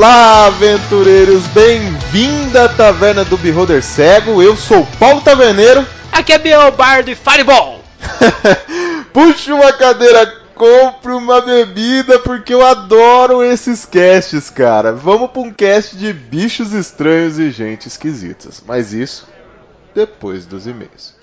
Olá, aventureiros! Bem-vinda à Taverna do Beholder Cego. Eu sou o Paulo Taverneiro. Aqui é Biel Bardo e Fireball. Puxe uma cadeira, compre uma bebida, porque eu adoro esses casts, cara. Vamos para um cast de bichos estranhos e gente esquisitas. Mas isso depois dos e-mails.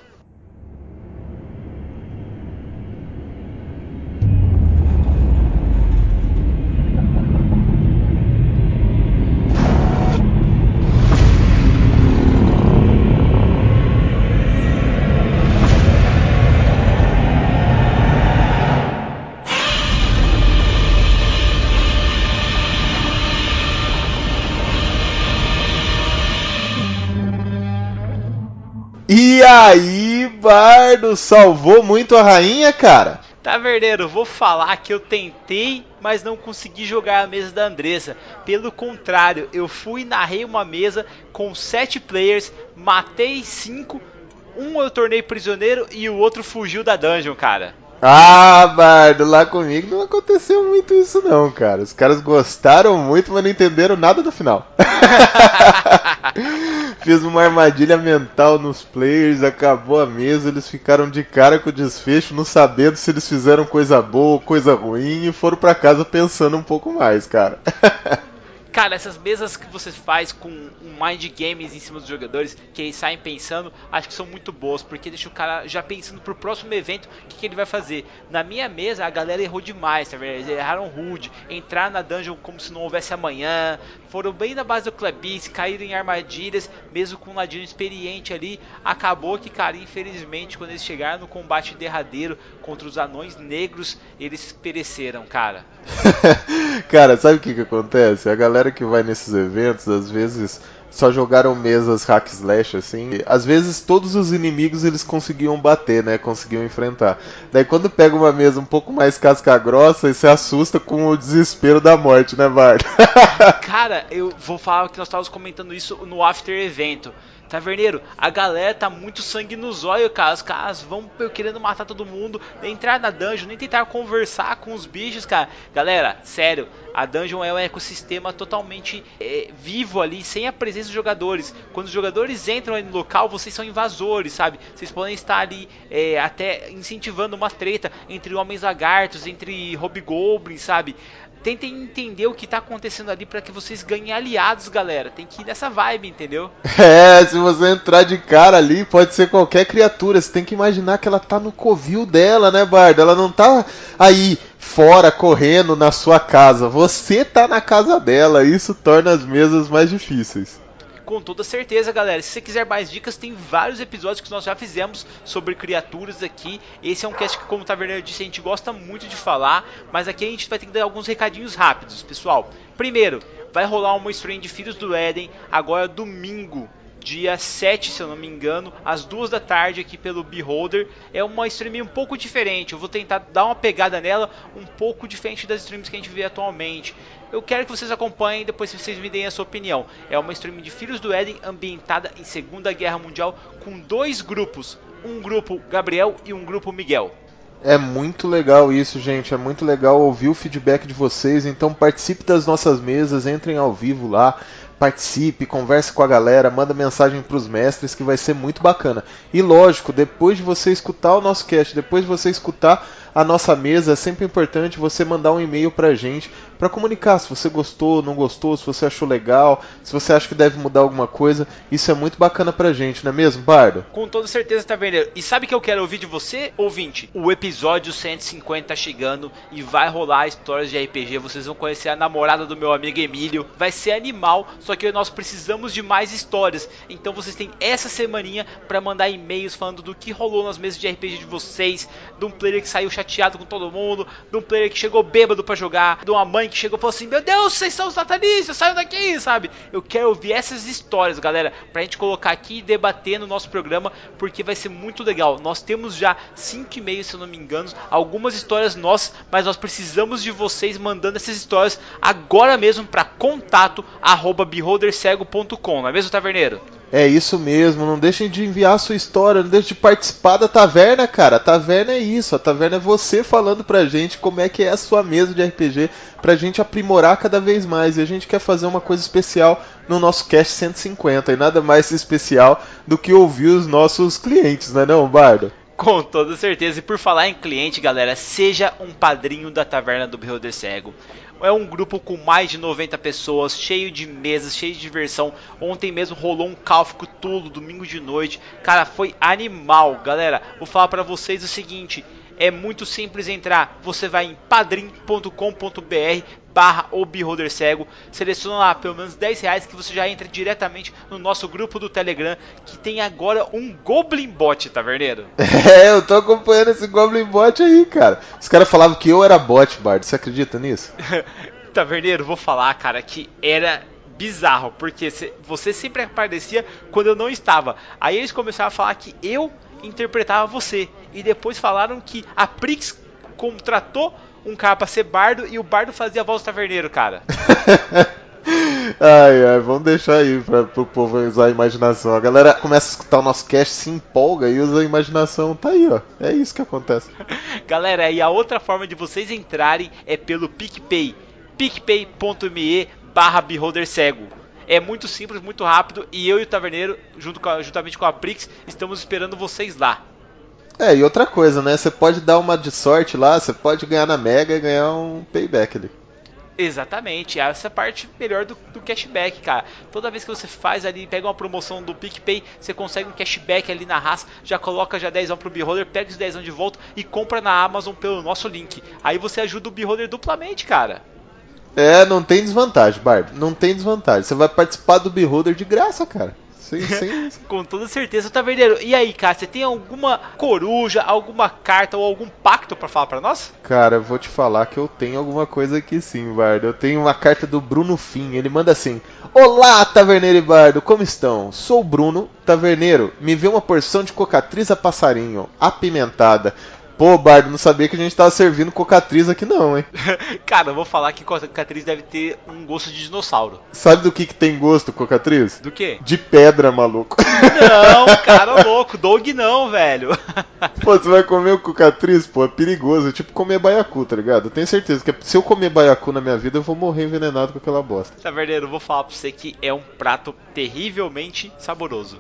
Bardo, salvou muito a rainha, cara? Taverneiro, vou falar que eu tentei, mas não consegui jogar a mesa da Andressa. Pelo contrário, eu fui e narrei uma mesa com sete players, matei cinco, um eu tornei prisioneiro e o outro fugiu da dungeon, cara. Ah, Bardo, lá comigo não aconteceu muito isso não, cara. Os caras gostaram muito, mas não entenderam nada do final. Fiz uma armadilha mental nos players, acabou a mesa, eles ficaram de cara com o desfecho, não sabendo se eles fizeram coisa boa ou coisa ruim e foram para casa pensando um pouco mais, cara. Cara, essas mesas que você faz com um mind games em cima dos jogadores, que eles saem pensando, acho que são muito boas, porque deixa o cara já pensando pro próximo evento o que, que, ele vai fazer. Na minha mesa, a galera errou demais, tá vendo? Eles erraram rude, entrar na dungeon como se não houvesse amanhã, foram bem na base do Clubbice, caíram em armadilhas, mesmo com um ladino experiente ali. Acabou que, cara, infelizmente, quando eles chegaram no combate derradeiro contra os anões negros, eles pereceram, cara. cara, sabe o que, que acontece? A galera que vai nesses eventos, às vezes só jogaram mesas hack slash assim. Às vezes todos os inimigos eles conseguiam bater, né? Conseguiam enfrentar. Daí quando pega uma mesa um pouco mais casca grossa, você assusta com o desespero da morte, né, Bart? Cara, eu vou falar que nós estávamos comentando isso no after evento. Taverneiro, a galera tá muito sangue nos olhos, cara. Os caras vão querendo matar todo mundo, nem entrar na dungeon, nem tentar conversar com os bichos, cara. Galera, sério, a dungeon é um ecossistema totalmente é, vivo ali, sem a presença dos jogadores. Quando os jogadores entram ali no local, vocês são invasores, sabe? Vocês podem estar ali é, até incentivando uma treta entre homens lagartos, entre hobgoblins, sabe? Tentem entender o que tá acontecendo ali para que vocês ganhem aliados, galera. Tem que ir nessa vibe, entendeu? É, se você entrar de cara ali, pode ser qualquer criatura. Você tem que imaginar que ela tá no covil dela, né, Bardo? Ela não tá aí fora correndo na sua casa. Você tá na casa dela. Isso torna as mesas mais difíceis. Com toda certeza, galera. Se você quiser mais dicas, tem vários episódios que nós já fizemos sobre criaturas aqui. Esse é um cast que, como o Taverneiro disse, a gente gosta muito de falar. Mas aqui a gente vai ter que dar alguns recadinhos rápidos, pessoal. Primeiro, vai rolar uma stream de Filhos do Éden agora domingo, dia 7, se eu não me engano, às 2 da tarde aqui pelo Beholder. É uma stream um pouco diferente, eu vou tentar dar uma pegada nela um pouco diferente das streams que a gente vê atualmente. Eu quero que vocês acompanhem depois vocês me deem a sua opinião. É uma stream de Filhos do Éden ambientada em Segunda Guerra Mundial com dois grupos, um grupo Gabriel e um grupo Miguel. É muito legal isso, gente. É muito legal ouvir o feedback de vocês. Então participe das nossas mesas, entrem ao vivo lá, participe, converse com a galera, manda mensagem para os mestres que vai ser muito bacana. E lógico, depois de você escutar o nosso cast, depois de você escutar a nossa mesa, é sempre importante você mandar um e-mail para a gente para comunicar se você gostou, não gostou, se você achou legal, se você acha que deve mudar alguma coisa. Isso é muito bacana pra gente, não é mesmo, Bardo? Com toda certeza, Taverneiro. E sabe que eu quero ouvir de você, ouvinte? O episódio 150 tá chegando e vai rolar histórias de RPG. Vocês vão conhecer a namorada do meu amigo Emílio. Vai ser animal, só que nós precisamos de mais histórias. Então vocês têm essa semaninha para mandar e-mails falando do que rolou nas mesas de RPG de vocês, de um player que saiu chateado com todo mundo, de um player que chegou bêbado para jogar, de uma mãe que chegou e falou assim: Meu Deus, vocês são satanistas, saiam daqui, sabe? Eu quero ouvir essas histórias, galera, pra gente colocar aqui e debater no nosso programa, porque vai ser muito legal. Nós temos já 5 e-mails, se eu não me engano, algumas histórias nossas, mas nós precisamos de vocês mandando essas histórias agora mesmo para contato arroba beholdercego.com, não é mesmo, Taverneiro? É isso mesmo, não deixem de enviar a sua história, não deixem de participar da taverna, cara. A taverna é isso, a taverna é você falando pra gente como é que é a sua mesa de RPG, pra gente aprimorar cada vez mais. E a gente quer fazer uma coisa especial no nosso cast 150, e nada mais especial do que ouvir os nossos clientes, não é não, Bardo? Com toda certeza. E por falar em cliente, galera, seja um padrinho da Taverna do Beholder Cego. É um grupo com mais de 90 pessoas, cheio de mesas, cheio de diversão. Ontem mesmo rolou um Calfico Tulo, domingo de noite. Cara, foi animal, galera. Vou falar para vocês o seguinte: é muito simples entrar. Você vai em padrim.com.br barra o Beholder Cego, seleciona lá pelo menos 10 reais que você já entra diretamente no nosso grupo do Telegram, que tem agora um Goblin Bot, taverneiro. É, eu tô acompanhando esse Goblin Bot aí, cara. Os caras falavam que eu era bot, Bard, você acredita nisso? taverneiro, vou falar, cara, que era bizarro, porque você sempre aparecia quando eu não estava. Aí eles começaram a falar que eu interpretava você. E depois falaram que a Prix contratou um cara pra ser bardo e o bardo fazia a voz do taverneiro, cara. ai, ai, vamos deixar aí pra, pro povo usar a imaginação. A galera começa a escutar o nosso cast, se empolga e usa a imaginação. Tá aí, ó. É isso que acontece. galera, e a outra forma de vocês entrarem é pelo PicPay. picpay.me barra beholder cego. É muito simples, muito rápido e eu e o Taverneiro, junto com a, juntamente com a Prix, estamos esperando vocês lá. É, e outra coisa, né? Você pode dar uma de sorte lá, você pode ganhar na Mega e ganhar um payback ali. Exatamente, essa é a parte melhor do, do, cashback, cara. Toda vez que você faz ali, pega uma promoção do PicPay, você consegue um cashback ali na raça, já coloca já 10 pro Beholder, pega os 10 de volta e compra na Amazon pelo nosso link. Aí você ajuda o Beholder duplamente, cara. É, não tem desvantagem, Bard. Não tem desvantagem. Você vai participar do Beholder de graça, cara. Sim, sim. Com toda certeza, Taverneiro. E aí, cara, você tem alguma coruja, alguma carta ou algum pacto para falar para nós? Cara, eu vou te falar que eu tenho alguma coisa aqui sim, Bardo. Eu tenho uma carta do Bruno Fim. Ele manda assim: Olá, Taverneiro e Bardo, como estão? Sou o Bruno, Taverneiro. Me vê uma porção de cocatriz a passarinho, apimentada. Pô, Bardo, não sabia que a gente tava servindo cocatriz aqui não, hein? Cara, eu vou falar que cocatriz deve ter um gosto de dinossauro. Sabe do que que tem gosto cocatriz? Do quê? De pedra, maluco. Não, cara louco, dog não, velho. Pô, você vai comer o cocatriz, pô, é perigoso. É tipo comer baiacu, tá ligado? Eu tenho certeza que se eu comer baiacu na minha vida, eu vou morrer envenenado com aquela bosta. Tá verdadeiro, eu vou falar pra você que é um prato terrivelmente saboroso.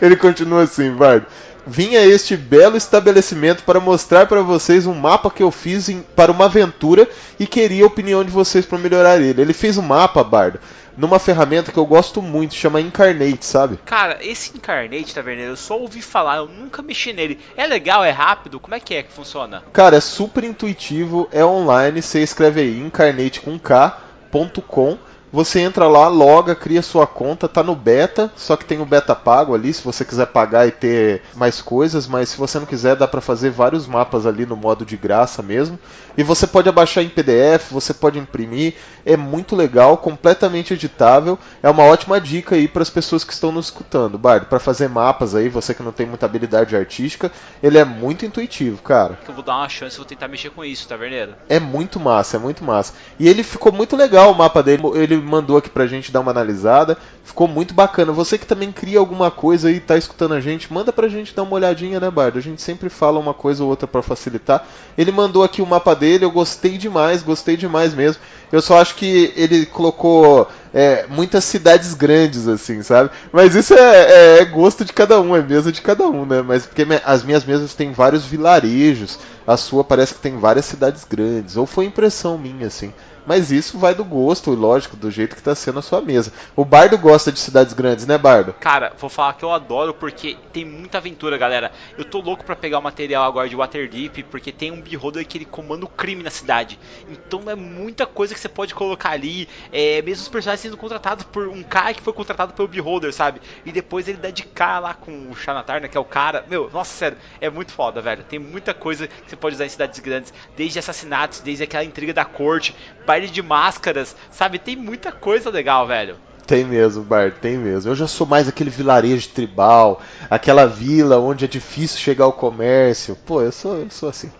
Ele continua assim, Bardo vim a este belo estabelecimento para mostrar para vocês um mapa que eu fiz em, para uma aventura e queria a opinião de vocês para melhorar ele. Ele fez um mapa, Bardo, numa ferramenta que eu gosto muito, chama Incarnate, sabe? Cara, esse Incarnate, Taverneiro, eu só ouvi falar, eu nunca mexi nele. É legal, é rápido? Como é que é que funciona? Cara, é super intuitivo, é online, você escreve aí incarnate com k.com você entra lá, loga, cria sua conta, tá no beta, só que tem o beta pago ali, se você quiser pagar e ter mais coisas, mas se você não quiser, dá para fazer vários mapas ali no modo de graça mesmo. E você pode abaixar em PDF, você pode imprimir, é muito legal, completamente editável. É uma ótima dica aí para as pessoas que estão nos escutando, Bardo, para fazer mapas aí, você que não tem muita habilidade artística, ele é muito intuitivo, cara. Eu vou dar uma chance, vou tentar mexer com isso, Taverneiro. É muito massa, é muito massa. E ele ficou muito legal o mapa dele, ele mandou aqui pra gente dar uma analisada. Ficou muito bacana. Você que também cria alguma coisa e tá escutando a gente, manda pra gente dar uma olhadinha, né, Bardo? A gente sempre fala uma coisa ou outra para facilitar. Ele mandou aqui o mapa dele, eu gostei demais, gostei demais mesmo. Eu só acho que ele colocou é, muitas cidades grandes, assim, sabe? Mas isso é, é, é, gosto de cada um, é mesa de cada um, né? Mas porque as minhas mesas têm vários vilarejos, a sua parece que tem várias cidades grandes. Ou foi impressão minha, assim. Mas isso vai do gosto, lógico, do jeito que tá sendo a sua mesa. O Bardo gosta de cidades grandes, né, Bardo? Cara, vou falar que eu adoro porque tem muita aventura, galera. Eu tô louco para pegar o material agora de Waterdeep, porque tem um beholder que ele comanda o crime na cidade. Então é muita coisa que você pode colocar ali. É, mesmo os personagens sendo contratados por um cara que foi contratado pelo beholder, sabe? E depois ele dá de cara lá com o Xanatar, né, que é o cara. Meu, nossa, sério, é muito foda, velho. Tem muita coisa que você pode usar em cidades grandes, desde assassinatos, desde aquela intriga da corte baile de máscaras, sabe? Tem muita coisa legal, velho. Tem mesmo, Bart, tem mesmo. Eu já sou mais aquele vilarejo tribal, aquela vila onde é difícil chegar ao comércio. Pô, eu sou, eu sou assim.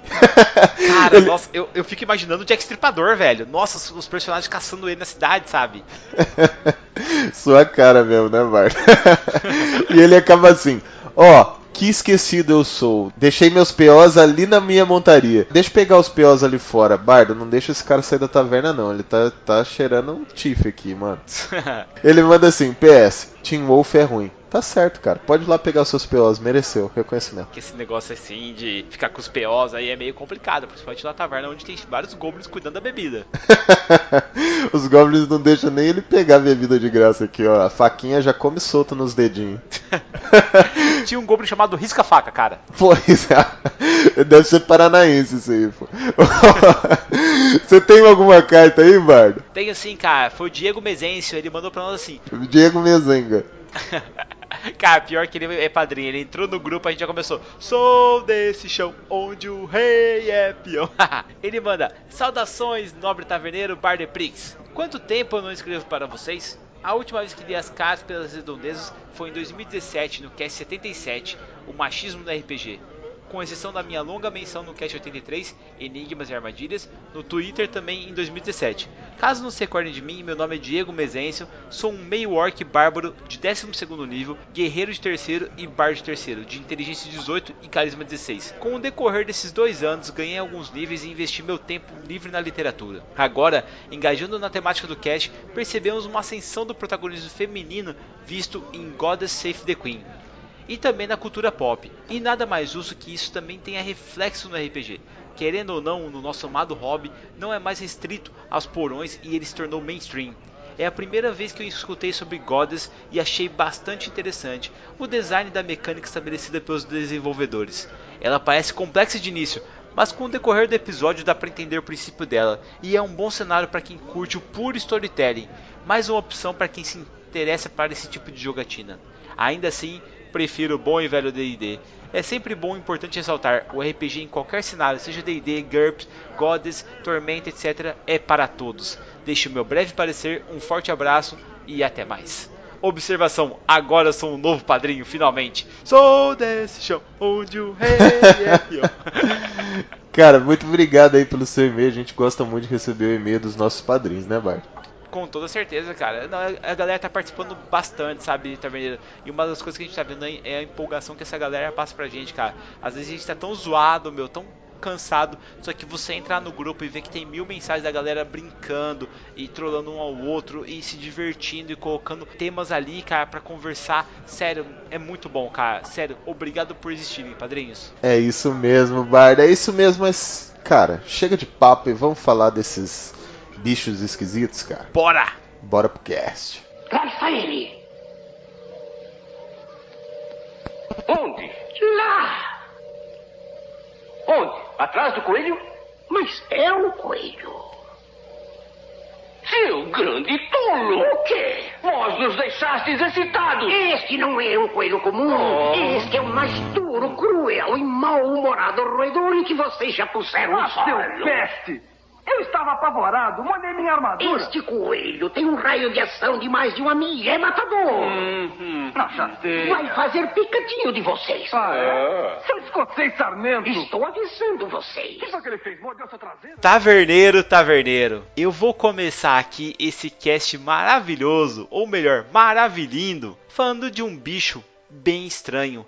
Cara, ele... nossa, eu, eu fico imaginando o Jack Stripador, velho. Nossa, os, os personagens caçando ele na cidade, sabe? Sua cara mesmo, né, Bart? e ele acaba assim: Ó, que esquecido eu sou. Deixei meus POs ali na minha montaria. Deixa eu pegar os POs ali fora. Bardo, não deixa esse cara sair da taverna, não. Ele tá, tá cheirando um tiff aqui, mano. Ele manda assim: PS, Team Wolf é ruim. Tá certo, cara. Pode ir lá pegar os seus POs, mereceu reconhecimento. Que esse negócio assim de ficar com os POs aí é meio complicado, principalmente na taverna onde tem vários goblins cuidando da bebida. os goblins não deixam nem ele pegar a bebida de graça aqui, ó. A faquinha já come solta nos dedinhos. Tinha um goblin chamado Risca-Faca, cara. Pois é. Deve ser paranaense isso aí, pô. Você tem alguma carta aí, Bardo? Tenho sim, cara. Foi o Diego Mezencio, ele mandou pra nós assim. Diego Mezenga. Cara, pior que ele é padrinho. Ele entrou no grupo, a gente já começou. Sou desse chão onde o rei é peão. ele manda: Saudações, nobre taverneiro Barder Prix. Quanto tempo eu não escrevo para vocês? A última vez que li as cartas pelas redondezas foi em 2017, no Cast 77, O Machismo da RPG com exceção da minha longa menção no Cast 83, Enigmas e Armadilhas, no Twitter também em 2017. Caso não se recordem de mim, meu nome é Diego Mezencio, sou um meio orc bárbaro de 12º nível, guerreiro de terceiro e bar de terceiro, de inteligência 18 e carisma 16. Com o decorrer desses dois anos, ganhei alguns níveis e investi meu tempo livre na literatura. Agora, engajando na temática do cast, percebemos uma ascensão do protagonismo feminino visto em Goddess Save the Queen e também na cultura pop. E nada mais justo que isso também tenha reflexo no RPG. Querendo ou não, no nosso amado hobby, não é mais restrito aos porões e ele se tornou mainstream. É a primeira vez que eu escutei sobre Goddess e achei bastante interessante o design da mecânica estabelecida pelos desenvolvedores. Ela parece complexa de início, mas com o decorrer do episódio dá para entender o princípio dela, e é um bom cenário para quem curte o puro storytelling, mais uma opção para quem se interessa para esse tipo de jogatina. Ainda assim, prefiro o bom e velho D&D. É sempre bom e importante ressaltar, o RPG em qualquer cenário, seja D&D, GURPS, Goddess, Tormenta, etc, é para todos. Deixo meu breve parecer, um forte abraço e até mais. Observação, agora sou um novo padrinho, finalmente. Sou desse chão onde o rei é peão. Cara, muito obrigado aí pelo seu e-mail. A gente gosta muito de receber o e-mail dos nossos padrinhos, né, Bart? Com toda certeza, cara. A galera tá participando bastante, sabe, Taverneiro? E uma das coisas que a gente tá vendo é a empolgação que essa galera passa pra gente, cara. Às vezes a gente tá tão zoado, meu, tão cansado. Só que você entrar no grupo e ver que tem mil mensagens da galera brincando e trollando um ao outro e se divertindo e colocando temas ali, cara, para conversar. Sério, é muito bom, cara. Sério, obrigado por existirem, padrinhos. É isso mesmo, Barda. É isso mesmo, mas, cara, chega de papo e vamos falar desses bichos esquisitos, cara. Bora! Bora pro cast. Traça ele! Onde? Lá! Onde? Atrás do coelho? Mas é o coelho. Seu grande tolo! O quê? Vós nos deixastes excitados! Este não é um coelho comum. Oh. Este é o mais duro, cruel e mal-humorado roedor em que vocês já puseram os seu olhos. peste! Eu estava apavorado, mandei minha armadura. Este coelho tem um raio de ação de mais de uma milha. É matador. Uhum. Chateia. Vai fazer picadinho de vocês. Ah, é? Seu escocês sarmento. Estou avisando vocês. O que ele fez? Mordeu sua traseira? Taverneiro, taverneiro, eu vou começar aqui esse cast maravilhoso, ou melhor, maravilhindo, falando de um bicho bem estranho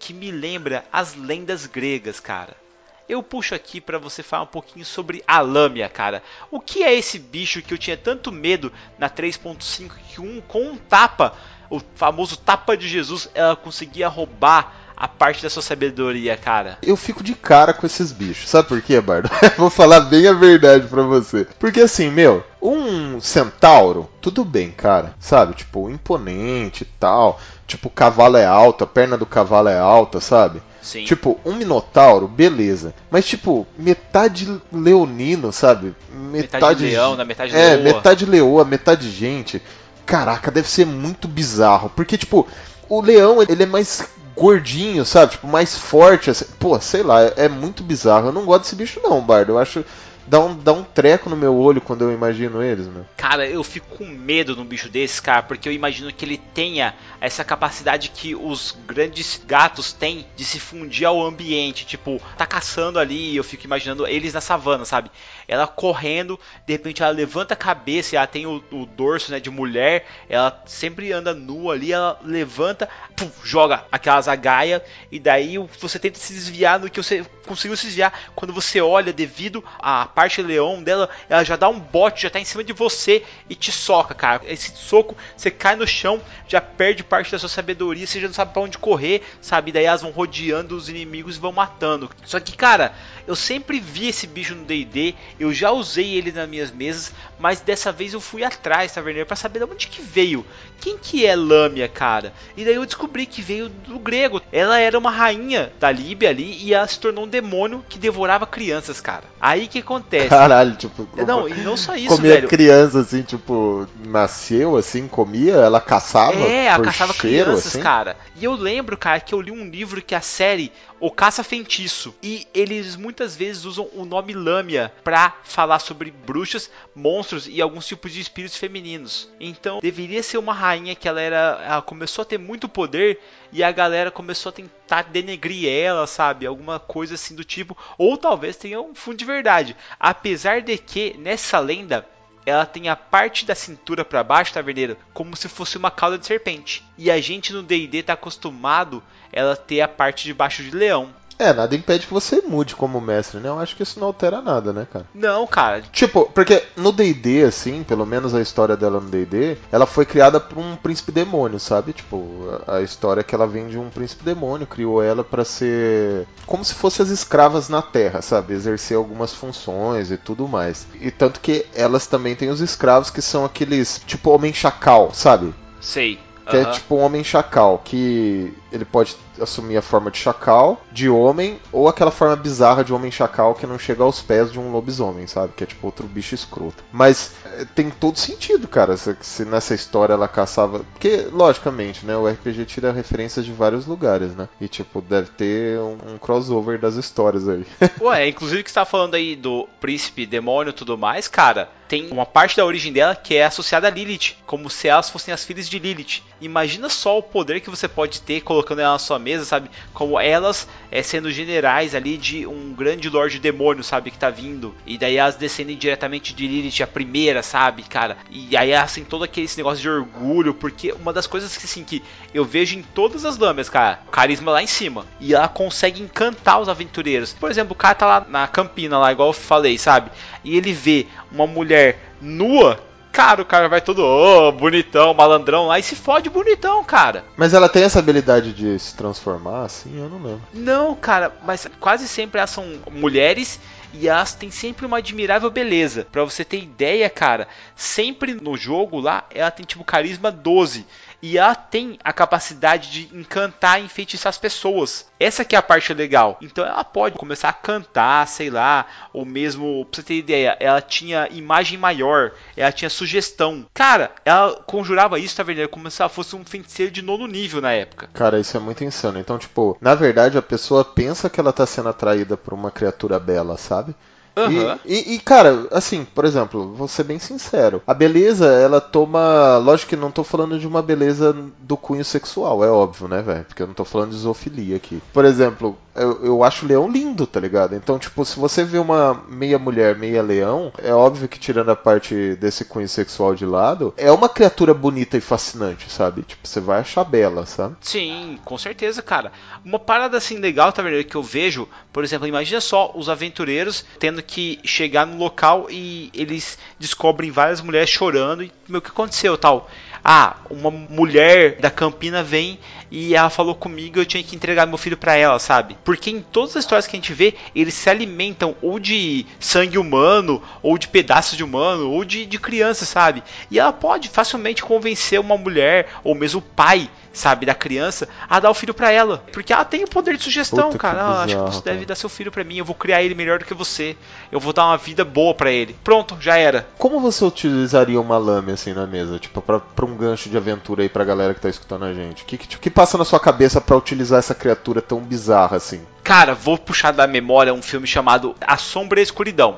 que me lembra as lendas gregas, cara. Eu puxo aqui para você falar um pouquinho sobre a lâmia, cara. O que é esse bicho que eu tinha tanto medo na 3.5 que um com um tapa, o famoso tapa de Jesus, ela conseguia roubar a parte da sua sabedoria, cara. Eu fico de cara com esses bichos. Sabe por quê, Bardo? Vou falar bem a verdade pra você. Porque assim, meu, um centauro, tudo bem, cara. Sabe? Tipo, imponente e tal. Tipo, o cavalo é alto, a perna do cavalo é alta, sabe? Sim. Tipo, um minotauro, beleza. Mas, tipo, metade leonino, sabe? Metade leão, na metade É, leoa. metade leoa, metade gente. Caraca, deve ser muito bizarro. Porque, tipo, o leão, ele é mais gordinho, sabe? Tipo, mais forte. Assim. Pô, sei lá, é muito bizarro. Eu não gosto desse bicho, não, Bardo. Eu acho Dá um, dá um treco no meu olho quando eu imagino eles, meu. Cara, eu fico com medo num bicho desse, cara, porque eu imagino que ele tenha essa capacidade que os grandes gatos têm de se fundir ao ambiente. Tipo, tá caçando ali, eu fico imaginando eles na savana, sabe? Ela correndo, de repente ela levanta a cabeça, ela tem o, o dorso né, de mulher, ela sempre anda nua ali, ela levanta, puf, joga aquela zagaia, e daí você tenta se desviar no que você conseguiu se desviar. Quando você olha, devido à parte leão dela, ela já dá um bote, já tá em cima de você e te soca, cara. Esse soco, você cai no chão, já perde parte da sua sabedoria, você já não sabe para onde correr, sabe? Daí elas vão rodeando os inimigos e vão matando. Só que, cara, eu sempre vi esse bicho no D&D, eu já usei ele nas minhas mesas, mas dessa vez eu fui atrás, Taverneiro, para saber de onde que veio. Quem que é Lâmia, cara? E daí eu descobri que veio do grego. Ela era uma rainha da Líbia ali e ela se tornou um demônio que devorava crianças, cara. Aí que acontece? Caralho, tipo... Não, e não só isso, comia velho. criança, assim, tipo, nasceu, assim, comia, ela caçava É, ela caçava cheiro, crianças, assim? cara. E eu lembro, cara, que eu li um livro que a série O Caça Feitiço. E eles muitas vezes usam o nome Lâmia pra falar sobre bruxas, monstros e alguns tipos de espíritos femininos. Então, deveria ser uma rainha que ela era. Ela começou a ter muito poder e a galera começou a tentar denegrir ela, sabe? Alguma coisa assim do tipo. Ou talvez tenha um fundo de verdade. Apesar de que, nessa lenda, ela tem a parte da cintura para baixo, taverneiro, como se fosse uma cauda de serpente. E a gente no D&D tá acostumado ela ter a parte de baixo de leão. É, nada impede que você mude como mestre, né? Eu acho que isso não altera nada, né, cara? Não, cara. Tipo, porque no D&D, assim, pelo menos a história dela no D&D, ela foi criada por um príncipe demônio, sabe? Tipo, a história é que ela vem de um príncipe demônio, criou ela pra ser como se fossem as escravas na Terra, sabe? Exercer algumas funções e tudo mais. E tanto que elas também têm os escravos que são aqueles, tipo, homem chacal, sabe? Sei. Que é Aham. tipo um homem chacal, que ele pode assumir a forma de chacal, de homem, ou aquela forma bizarra de homem chacal que não chega aos pés de um lobisomem, sabe? Que é tipo outro bicho escroto. Mas é, tem todo sentido, cara, se, se nessa história ela caçava. Porque, logicamente, né? O RPG tira referências de vários lugares, né? E tipo, deve ter um, um crossover das histórias aí. Ué, inclusive que você tá falando aí do príncipe, demônio e tudo mais, cara, tem uma parte da origem dela que é associada a Lilith, como se elas fossem as filhas de Lilith. Imagina só o poder que você pode ter colocando ela na sua mesa, sabe? Como elas é, sendo generais ali de um grande lorde demônio, sabe? Que tá vindo. E daí elas descendem diretamente de Lilith, a primeira, sabe, cara? E aí têm todo aquele negócio de orgulho, porque uma das coisas que, assim, que eu vejo em todas as lâminas, cara, carisma lá em cima. E ela consegue encantar os aventureiros. Por exemplo, o cara tá lá na campina, lá, igual eu falei, sabe? E ele vê uma mulher nua. Cara, o cara vai todo, ô, bonitão, malandrão lá e se fode bonitão, cara. Mas ela tem essa habilidade de se transformar, assim, eu não lembro. Não, cara, mas quase sempre elas são mulheres e elas têm sempre uma admirável beleza. Pra você ter ideia, cara, sempre no jogo lá ela tem tipo carisma 12 e ela tem a capacidade de encantar e enfeitiçar as pessoas. Essa que é a parte legal. Então ela pode começar a cantar, sei lá, ou mesmo, pra você ter ideia, ela tinha imagem maior, ela tinha sugestão. Cara, ela conjurava isso, taverneiro, como se ela fosse um feiticeiro de nono nível na época. Cara, isso é muito insano. Então, tipo, na verdade a pessoa pensa que ela tá sendo atraída por uma criatura bela, sabe? Aham. E, e- e, cara, assim, por exemplo, vou ser bem sincero. A beleza, ela toma. Lógico que não tô falando de uma beleza do cunho sexual, é óbvio, né, velho? Porque eu não tô falando de zoofilia aqui. Por exemplo, eu, eu acho o leão lindo, tá ligado? Então, tipo, se você vê uma meia mulher, meia leão, é óbvio que tirando a parte desse cunho sexual de lado, é uma criatura bonita e fascinante, sabe? Tipo, você vai achar bela, sabe? Sim, com certeza, cara. Uma parada assim legal, tá vendo? Que eu vejo, por exemplo, imagina só os aventureiros tendo que chegar no local e eles descobrem várias mulheres chorando e meu, o que aconteceu tal? Ah, uma mulher da Campina vem e ela falou comigo, eu tinha que entregar meu filho pra ela, sabe? Porque em todas as histórias que a gente vê, eles se alimentam ou de sangue humano, ou de pedaços de humano, ou de, de criança, sabe? E ela pode facilmente convencer uma mulher, ou mesmo o pai, sabe, da criança, a dar o filho pra ela. Porque ela tem o poder de sugestão, Puta, cara. Ah, acho que você deve dar seu filho pra mim, eu vou criar ele melhor do que você. Eu vou dar uma vida boa pra ele. Pronto, já era. Como você utilizaria uma lâmina assim na mesa? Tipo, pra, pra um gancho de aventura aí pra galera que tá escutando a gente. O que, que, que passa na sua cabeça pra utilizar essa criatura tão bizarra assim? Cara, vou puxar da memória um filme chamado A Sombra e a Escuridão.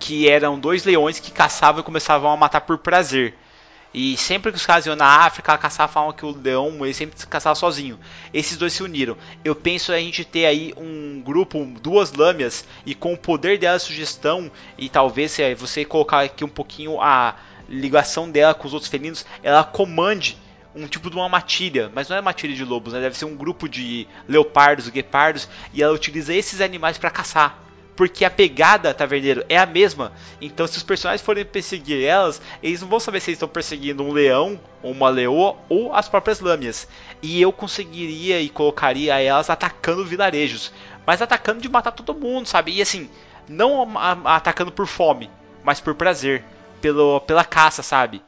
que eram dois leões que caçavam e começavam a matar por prazer. E sempre que os caras iam na África caçar, falavam que o leão ele sempre caçava sozinho. Esses dois se uniram. Eu penso a gente ter aí um grupo, duas lâminas, e com o poder dela, sugestão, e talvez você colocar aqui um pouquinho a ligação dela com os outros felinos, ela comande um tipo de uma matilha, mas não é matilha de lobos, né? deve ser um grupo de leopardos, guepardos, e ela utiliza esses animais para caçar porque a pegada, taverneiro, é a mesma. Então, se os personagens forem perseguir elas, eles não vão saber se eles estão perseguindo um leão, uma leoa, ou as próprias lâminas. E eu conseguiria e colocaria elas atacando vilarejos, mas atacando de matar todo mundo, sabe? E assim, não atacando por fome, mas por prazer, pelo, pela caça, sabe?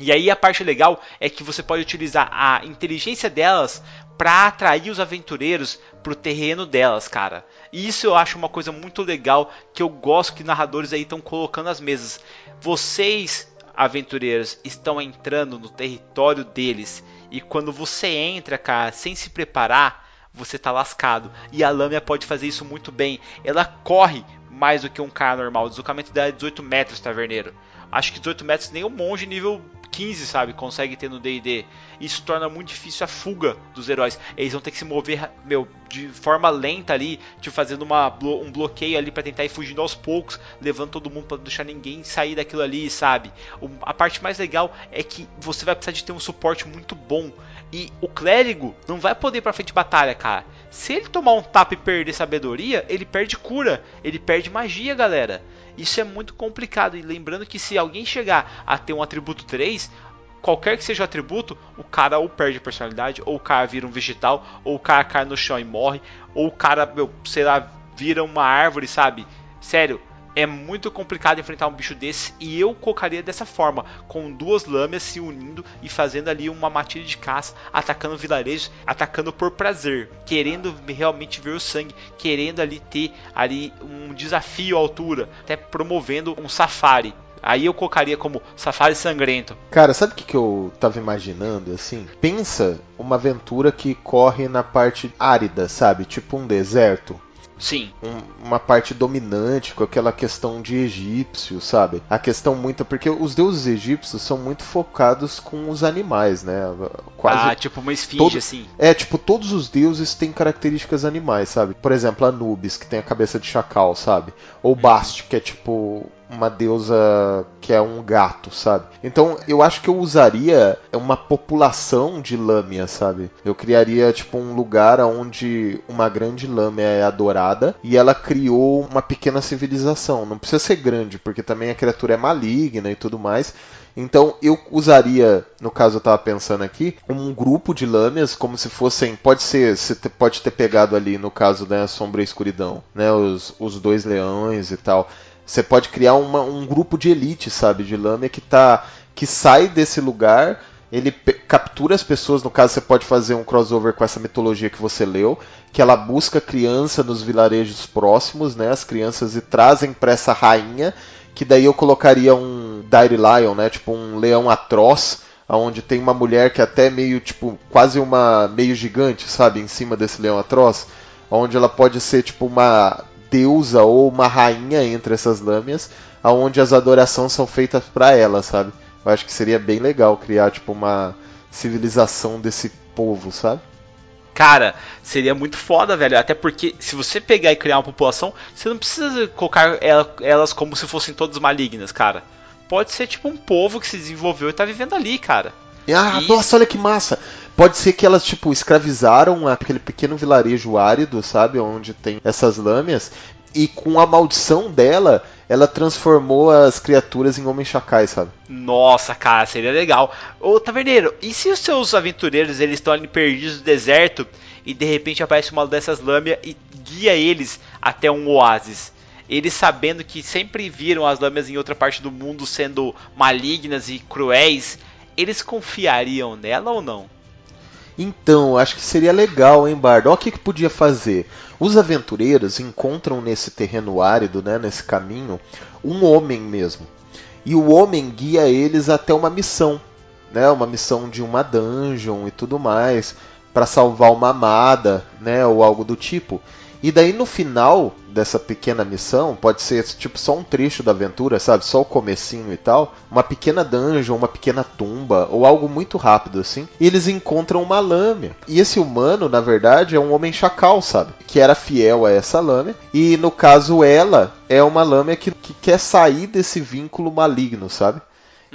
E aí a parte legal é que você pode utilizar a inteligência delas para atrair os aventureiros pro terreno delas, cara. E isso eu acho uma coisa muito legal que eu gosto que narradores aí estão colocando às mesas. Vocês, aventureiros, estão entrando no território deles e quando você entra, cara, sem se preparar, você tá lascado. E a Lâmina pode fazer isso muito bem. Ela corre mais do que um cara normal. O deslocamento dela é 18 metros, taverneiro. Acho que 18 metros nem um monge nível 15, sabe, consegue ter no D&D. Isso torna muito difícil a fuga dos heróis. Eles vão ter que se mover, meu, de forma lenta ali, te fazendo uma, um bloqueio ali para tentar ir fugindo aos poucos, levando todo mundo para deixar ninguém sair daquilo ali, sabe? a parte mais legal é que você vai precisar de ter um suporte muito bom. E o clérigo não vai poder ir pra frente de batalha, cara. Se ele tomar um tapa e perder sabedoria, ele perde cura, ele perde magia, galera. Isso é muito complicado. E lembrando que se alguém chegar a ter um atributo 3, qualquer que seja o atributo, o cara ou perde personalidade, ou o cara vira um vegetal, ou o cara cai no chão e morre, ou o cara, meu, sei lá, vira uma árvore, sabe? Sério, é muito complicado enfrentar um bicho desse e eu colocaria dessa forma, com duas lâminas se unindo e fazendo ali uma matilha de caça, atacando vilarejos, atacando por prazer, querendo realmente ver o sangue, querendo ali ter ali um desafio à altura, até promovendo um safari. Aí eu colocaria como Safari Sangrento. Cara, sabe o que, que eu tava imaginando, assim? Pensa uma aventura que corre na parte árida, sabe? Tipo um deserto. Sim. Um, uma parte dominante com aquela questão de egípcio, sabe? A questão muito. Porque os deuses egípcios são muito focados com os animais, né? Quase ah, tipo uma esfinge, todo, assim. É, tipo, todos os deuses têm características animais, sabe? Por exemplo, Anubis, que tem a cabeça de chacal, sabe? Ou Bast, que é tipo uma deusa que é um gato, sabe? Então eu acho que eu usaria uma população de lâmia, sabe? Eu criaria tipo um lugar onde uma grande lâmia é adorada e ela criou uma pequena civilização. Não precisa ser grande, porque também a criatura é maligna e tudo mais. Então eu usaria, no caso eu estava pensando aqui, um grupo de lâminas como se fossem, pode ser, você pode ter pegado ali no caso da né, Sombra e Escuridão, né, os, os dois leões e tal. Você pode criar uma, um grupo de elite, sabe, de lâmina que tá que sai desse lugar, ele captura as pessoas, no caso você pode fazer um crossover com essa mitologia que você leu, que ela busca criança nos vilarejos próximos, né, as crianças e trazem para essa rainha, que daí eu colocaria um Dire Lion, né, tipo um leão atroz, onde tem uma mulher que é até meio tipo quase uma meio gigante, sabe, em cima desse leão atroz, onde ela pode ser tipo uma deusa ou uma rainha entre essas lâminas, aonde as adorações são feitas para ela, sabe? Eu acho que seria bem legal criar tipo uma civilização desse povo, sabe? Cara, seria muito foda, velho. Até porque se você pegar e criar uma população, você não precisa colocar elas como se fossem todas malignas, cara. Pode ser tipo um povo que se desenvolveu e tá vivendo ali, cara. Ah, e... nossa, olha que massa! Pode ser que elas, tipo, escravizaram aquele pequeno vilarejo árido, sabe? Onde tem essas lâminas. E com a maldição dela, ela transformou as criaturas em homens chacais, sabe? Nossa, cara, seria legal. Ô, Taverneiro, e se os seus aventureiros eles estão ali perdidos no deserto e de repente aparece uma dessas lâminas e guia eles até um oásis? Eles sabendo que sempre viram as lâminas em outra parte do mundo sendo malignas e cruéis, eles confiariam nela ou não? Então, acho que seria legal, hein, Bardo? Olha o que, que podia fazer. Os aventureiros encontram nesse terreno árido, né, nesse caminho, um homem mesmo. E o homem guia eles até uma missão, né, uma missão de uma dungeon e tudo mais, para salvar uma amada, né, ou algo do tipo. E daí no final dessa pequena missão, pode ser tipo só um trecho da aventura, sabe? Só o comecinho e tal, uma pequena dungeon, uma pequena tumba ou algo muito rápido assim. E eles encontram uma lâmina. E esse humano, na verdade, é um homem chacal, sabe? Que era fiel a essa lâmina. E no caso ela é uma lâmina que, que quer sair desse vínculo maligno, sabe?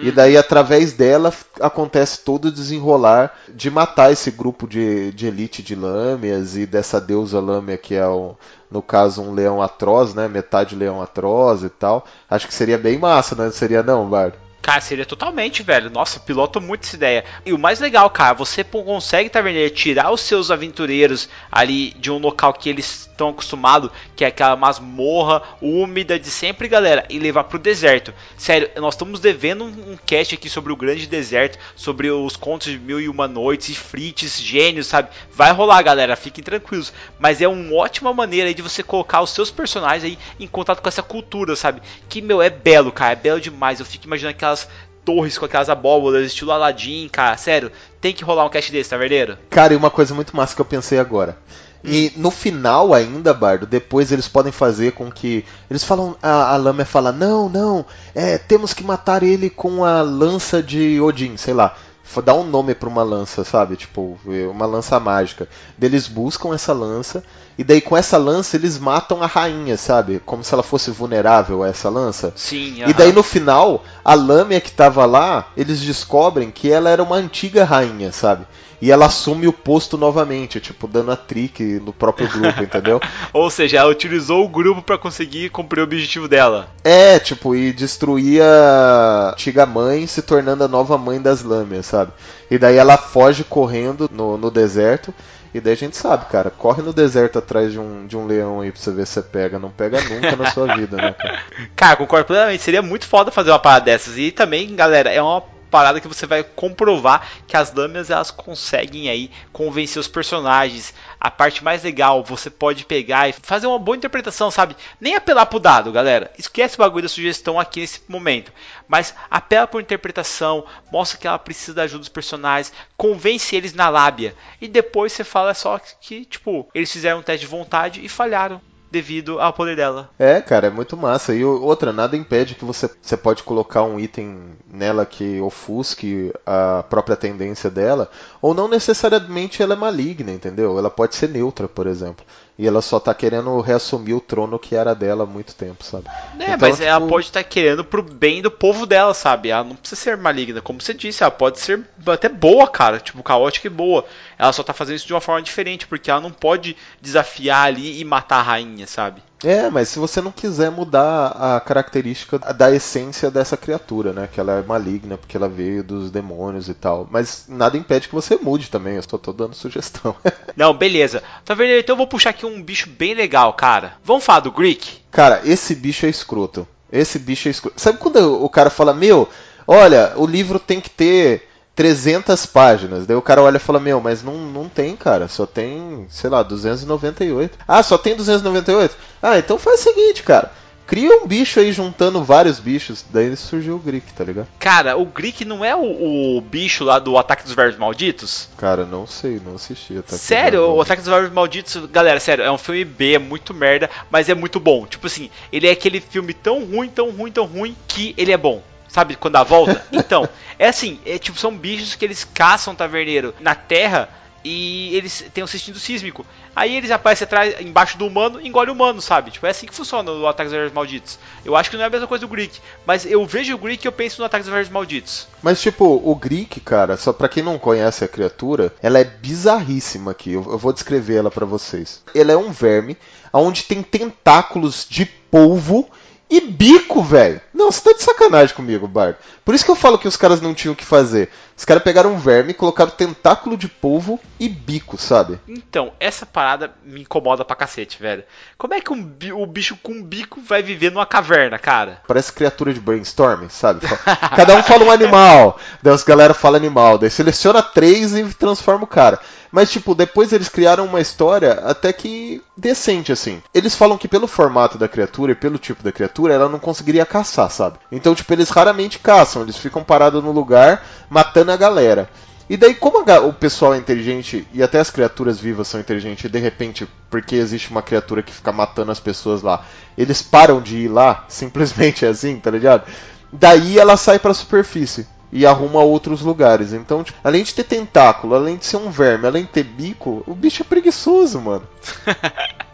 E daí, através dela, acontece todo o desenrolar de matar esse grupo de, de elite de lâmias e dessa deusa lâmia que é, o, no caso, um leão atroz, né? Metade leão atroz e tal. Acho que seria bem massa, né? Seria não, Bardo? Cara, seria totalmente, velho. Nossa, piloto muito essa ideia. E o mais legal, cara, você consegue, Taverneiro, tirar os seus aventureiros ali de um local que eles estão acostumados, que é aquela masmorra úmida de sempre, galera, e levar pro deserto. Sério, nós estamos devendo um, um cast aqui sobre o grande deserto, sobre os contos de mil e uma noites, e frites, gênios, sabe? Vai rolar, galera, fiquem tranquilos. Mas é uma ótima maneira aí de você colocar os seus personagens aí em contato com essa cultura, sabe? Que, meu, é belo, cara, é belo demais. Eu fico imaginando aquela aquelas torres com aquelas abóboras, estilo Aladdin, cara. Sério, tem que rolar um cast desse, tá verdadeiro? Cara, e uma coisa muito massa que eu pensei agora. E no final ainda, Bardo, depois eles podem fazer com que. Eles falam. A, a Lâmia fala: Não, não, é, temos que matar ele com a lança de Odin, sei lá. Dá um nome pra uma lança, sabe? Tipo, uma lança mágica. Eles buscam essa lança e daí com essa lança eles matam a rainha, sabe? Como se ela fosse vulnerável a essa lança. Sim. E daí no final, a lâmina que tava lá, eles descobrem que ela era uma antiga rainha, sabe? E ela assume o posto novamente, tipo, dando a trick no próprio grupo, entendeu? Ou seja, ela utilizou o grupo para conseguir cumprir o objetivo dela. É, tipo, e destruir a antiga mãe, se tornando a nova mãe das lâminas, sabe? E daí ela foge correndo no, no deserto. E daí a gente sabe, cara, corre no deserto atrás de um, de um leão aí pra você ver se você pega. Não pega nunca na sua vida, né, cara? Cara, concordo plenamente. Seria muito foda fazer uma parada dessas. E também, galera, é uma parada que você vai comprovar que as lâminas elas conseguem aí convencer os personagens. A parte mais legal, você pode pegar e fazer uma boa interpretação, sabe? Nem apelar pro dado, galera. Esquece o bagulho da sugestão aqui nesse momento. Mas apela por interpretação, mostra que ela precisa da ajuda dos personagens, convence eles na lábia. E depois você fala só que, tipo, eles fizeram um teste de vontade e falharam devido ao poder dela. É, cara, é muito massa. E outra, nada impede que você, você pode colocar um item nela que ofusque a própria tendência dela, ou não necessariamente ela é maligna, entendeu? Ela pode ser neutra, por exemplo. E ela só tá querendo reassumir o trono que era dela há muito tempo, sabe? É, então, mas tipo... ela pode estar tá querendo pro bem do povo dela, sabe? Ela não precisa ser maligna, como você disse, ela pode ser até boa, cara, tipo, caótica e boa. Ela só tá fazendo isso de uma forma diferente, porque ela não pode desafiar ali e matar a rainha, sabe? É, mas se você não quiser mudar a característica da essência dessa criatura, né? Que ela é maligna porque ela veio dos demônios e tal. Mas nada impede que você mude também, eu só tô dando sugestão. não, beleza. Tá vendo? Então eu vou puxar aqui um bicho bem legal, cara. Vamos falar do Greek? Cara, esse bicho é escroto. Esse bicho é escroto. Sabe quando o cara fala, meu, olha, o livro tem que ter 300 páginas. Daí o cara olha e fala: Meu, mas não, não tem, cara. Só tem, sei lá, 298. Ah, só tem 298? Ah, então faz o seguinte, cara. Cria um bicho aí juntando vários bichos. Daí surgiu o Greek, tá ligado? Cara, o Greek não é o, o bicho lá do Ataque dos Vermes Malditos? Cara, não sei, não assisti. sério, o Ataque dos Vermes Malditos, galera, sério, é um filme B, é muito merda, mas é muito bom. Tipo assim, ele é aquele filme tão ruim, tão ruim, tão ruim, que ele é bom. Sabe quando dá a volta? Então, é assim, é, tipo, são bichos que eles caçam taverneiro na terra e eles têm um sentido sísmico. Aí eles aparecem atrás, embaixo do humano e engolem o humano, sabe? Tipo, é assim que funciona o Ataque dos Vermes Malditos. Eu acho que não é a mesma coisa do Greek, mas eu vejo o Greek e eu penso no Ataque dos Vermes Malditos. Mas, tipo, o Greek, cara, só pra quem não conhece a criatura, ela é bizarríssima aqui. Eu, eu vou descrever ela para vocês. Ela é um verme onde tem tentáculos de polvo e bico, velho. Não, você tá de sacanagem comigo, Bard. Por isso que eu falo que os caras não tinham o que fazer. Os caras pegaram um verme, colocaram tentáculo de polvo e bico, sabe? Então, essa parada me incomoda pra cacete, velho. Como é que um, o bicho com bico vai viver numa caverna, cara? Parece criatura de brainstorming, sabe? Cada um fala um animal. Daí os galera fala animal. Daí seleciona três e transforma o cara. Mas, tipo, depois eles criaram uma história até que decente, assim. Eles falam que pelo formato da criatura e pelo tipo da criatura, ela não conseguiria caçar, sabe? Então, tipo, eles raramente caçam, eles ficam parados no lugar matando a galera. E daí, como a o pessoal é inteligente e até as criaturas vivas são inteligentes, e de repente, porque existe uma criatura que fica matando as pessoas lá, eles param de ir lá, simplesmente é assim, tá ligado? Daí ela sai pra superfície e arruma outros lugares. Então, tipo, além de ter tentáculo, além de ser um verme, além de ter bico, o bicho é preguiçoso, mano.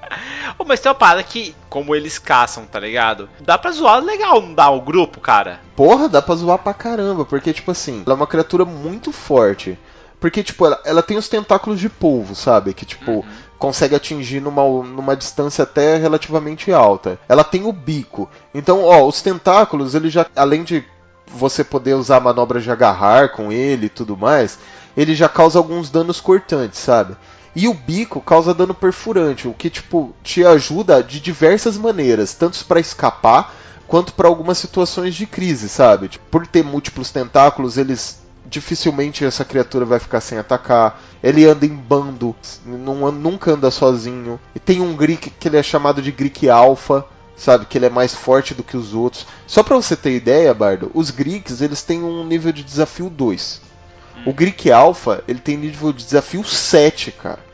Ô, mas tem uma parada que, como eles caçam, tá ligado? Dá pra zoar legal, não dá o grupo, cara? Porra, dá pra zoar pra caramba, porque, tipo assim, ela é uma criatura muito forte. Porque, tipo, ela, ela tem os tentáculos de polvo, sabe? Que, tipo, consegue atingir numa, numa distância até relativamente alta. Ela tem o bico. Então, ó, os tentáculos, ele já, além de você poder usar manobras de agarrar com ele e tudo mais, ele já causa alguns danos cortantes, sabe? E o bico causa dano perfurante, o que tipo te ajuda de diversas maneiras, tanto para escapar quanto para algumas situações de crise, sabe? Tipo, por ter múltiplos tentáculos, eles dificilmente essa criatura vai ficar sem atacar. Ele anda em bando, não, nunca anda sozinho. E tem um Greek que ele é chamado de Greek Alpha, sabe? Que ele é mais forte do que os outros. Só pra você ter ideia, Bardo, os Greeks eles têm um nível de desafio 2. O Greek Alpha, ele tem nível de desafio 7, cara.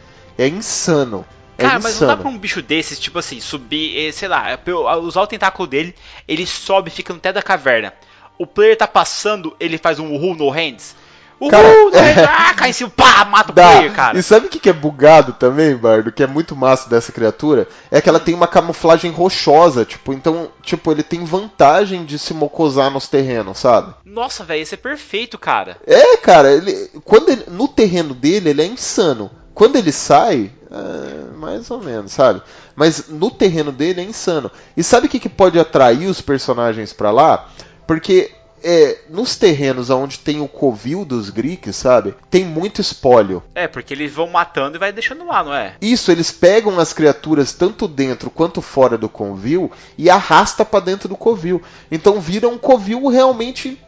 É insano. É Cara, mas não dá insano. pra um bicho desses, tipo assim, subir, eh, sei lá, usar o tentáculo dele, ele sobe fica no teto da caverna. O player tá passando, ele faz um uhul no hands. Uhul, Cara, hands, ah, cai em cima, pá, mata o Dá. player, cara. E sabe o que que é bugado também, Bardo? Que é muito massa dessa criatura? É que ela tem uma camuflagem rochosa, tipo, então, tipo, ele tem vantagem de se mocosar nos terrenos, sabe? Nossa, velho, isso é perfeito, cara. É, cara, ele, quando ele- no terreno dele ele é insano. Quando ele sai, é, mais ou menos, sabe? Mas no terreno dele é insano. E sabe o que, que pode atrair os personagens pra lá? Porque é, nos terrenos onde tem o covil dos Greeks, sabe? Tem muito espólio. É, porque eles vão matando e vai deixando lá, não é? Isso, eles pegam as criaturas tanto dentro quanto fora do covil e arrasta pra dentro do covil. Então vira um covil realmente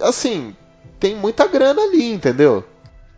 assim, tem muita grana ali, entendeu?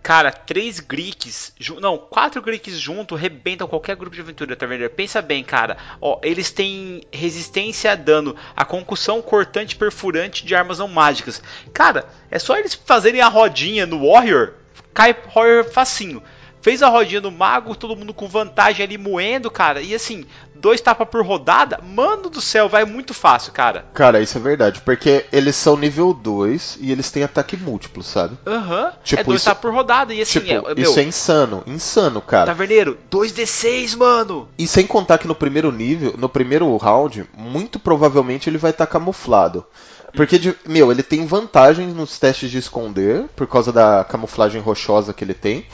Cara, três Greeks, não, quatro Greeks junto rebentam qualquer grupo de aventura, tá vendo? Pensa bem, cara. Ó, eles têm resistência a dano, a concussão cortante perfurante de armas não mágicas. Cara, é só eles fazerem a rodinha no Warrior, cai Warrior facinho. Fez a rodinha no mago, todo mundo com vantagem ali moendo, cara. E assim, dois tapas por rodada, mano do céu, vai muito fácil, cara. Cara, isso é verdade, porque eles são nível 2 e eles têm ataque múltiplo, sabe? Aham, Tipo, é dois isso- tapas por rodada. E assim, tipo, é, meu, isso é insano, insano, cara. Taverneiro, 2d6, mano. E sem contar que no primeiro nível, no primeiro round, muito provavelmente ele vai estar camuflado. Porque, de- meu, ele tem vantagem nos testes de esconder, por causa da camuflagem rochosa que ele tem.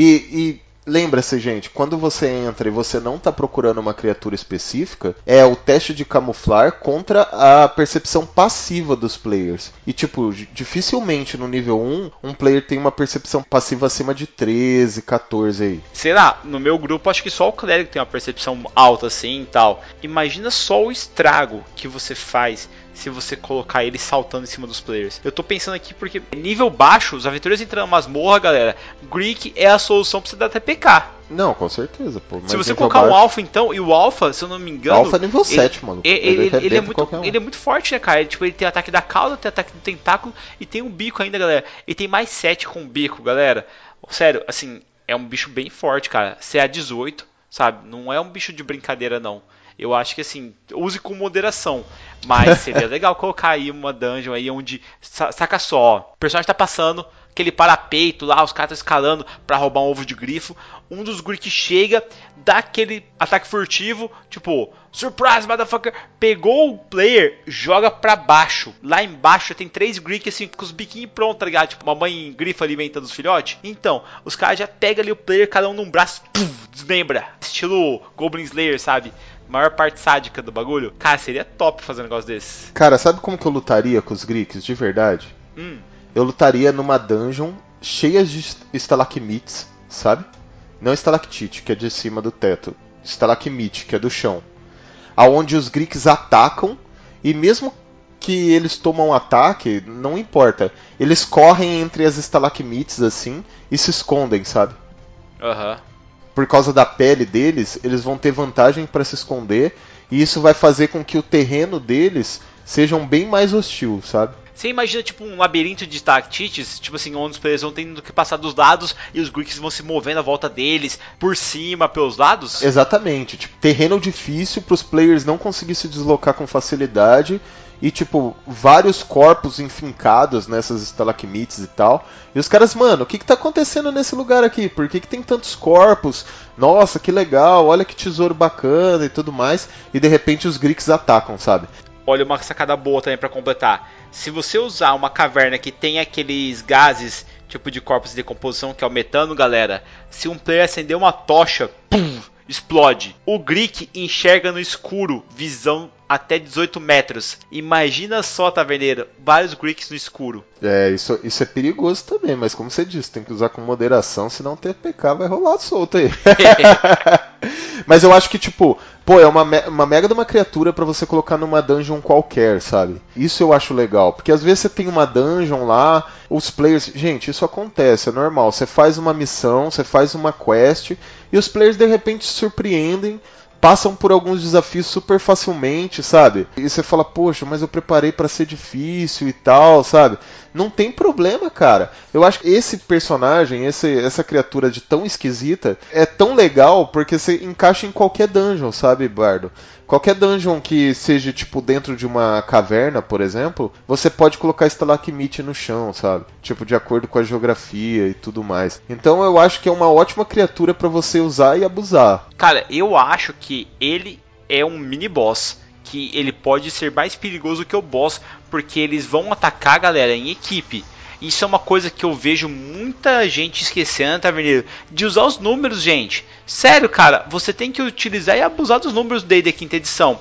E, e lembra-se, gente, quando você entra e você não está procurando uma criatura específica, é o teste de camuflar contra a percepção passiva dos players. E, tipo, di- dificilmente no nível 1, um player tem uma percepção passiva acima de 13, 14 aí. Sei lá, no meu grupo acho que só o clérigo tem uma percepção alta assim e tal. Imagina só o estrago que você faz se você colocar ele saltando em cima dos players. Eu tô pensando aqui porque nível baixo, os aventureiros entrando na masmorra, galera, Greek é a solução pra você dar TPK. Não, com certeza, pô. se você colocar um baixo- alfa então, e o alfa, se eu não me engano, Alpha é nível ele- 7, maluco. Ele, Ele ele- é arrebenta muito, um. ele é muito forte, né, cara? Ele, tipo, ele tem ataque da cauda, tem ataque do tentáculo e tem um bico ainda, galera. E tem mais 7 com bico, galera. Sério, assim, é um bicho bem forte, cara. CA18, sabe? Não é um bicho de brincadeira, não. Eu acho que assim, use com moderação. Mas seria legal colocar aí uma dungeon aí onde. sa- Saca só, o personagem tá passando, aquele parapeito lá, os caras estão escalando pra roubar um ovo de grifo. Um dos Greek chega, dá aquele ataque furtivo, tipo, surprise, motherfucker. Pegou o player, joga pra baixo. Lá embaixo tem três Greek assim, com os biquinhos prontos, tá ligado? Tipo, uma mãe grifa alimentando os filhotes. Então, os caras já pegam ali o player, cada um num braço, pum, desmembra. Estilo Goblin Slayer, sabe? Maior parte sádica do bagulho. Cara, seria top fazer um negócio desse. Cara, sabe como que eu lutaria com os Greeks, de verdade? Hum. Eu lutaria numa dungeon cheia de est- estalagmites, sabe? Não estalactite, que é de cima do teto. Estalagmite, que é do chão. Aonde os Greeks atacam e mesmo que eles tomam ataque, não importa. Eles correm entre as estalagmites assim e se escondem, sabe? Aham. Por causa da pele deles, eles vão ter vantagem para se esconder e isso vai fazer com que o terreno deles sejam bem mais hostil, sabe? Você imagina, tipo, um labirinto de tactites, tipo assim, onde os players vão tendo que passar dos lados e os Greeks vão se movendo à volta deles, por cima, pelos lados? Exatamente. Tipo, terreno difícil para os players não conseguir se deslocar com facilidade e, tipo, vários corpos enfincados nessas estalagmites e tal. E os caras, mano, o que que tá acontecendo nesse lugar aqui? Por que que tem tantos corpos? Nossa, que legal, olha que tesouro bacana e tudo mais. E de repente os Greeks atacam, sabe? Olha uma sacada boa também para completar. Se você usar uma caverna que tem aqueles gases tipo de corpos de decomposição que é o metano, galera, se um player acender uma tocha, pum, explode. O Greek enxerga no escuro, visão até 18 metros. Imagina só, taverneiro, vários Greeks no escuro. É, isso, isso é perigoso também, mas como você disse, tem que usar com moderação, senão o TPK vai rolar solto aí. mas eu acho que, tipo, pô, é uma, uma mega de uma criatura para você colocar numa dungeon qualquer, sabe? Isso eu acho legal, porque às vezes você tem uma dungeon lá, os players. Gente, isso acontece, é normal. Você faz uma missão, você faz uma quest, e os players de repente se surpreendem passam por alguns desafios super facilmente, sabe? E você fala, poxa, mas eu preparei para ser difícil e tal, sabe? Não tem problema, cara. Eu acho que esse personagem, esse, essa criatura de tão esquisita, é tão legal porque você encaixa em qualquer dungeon, sabe, Bardo? Qualquer dungeon que seja, tipo, dentro de uma caverna, por exemplo, você pode colocar estalacmite no chão, sabe? Tipo, de acordo com a geografia e tudo mais. Então eu acho que é uma ótima criatura para você usar e abusar. Cara, eu acho que ele é um mini boss. Que ele pode ser mais perigoso que o boss, porque eles vão atacar a galera em equipe. Isso é uma coisa que eu vejo muita gente esquecendo, tá vendo? De usar os números, gente. Sério, cara, você tem que utilizar e abusar dos números do da quinta edição.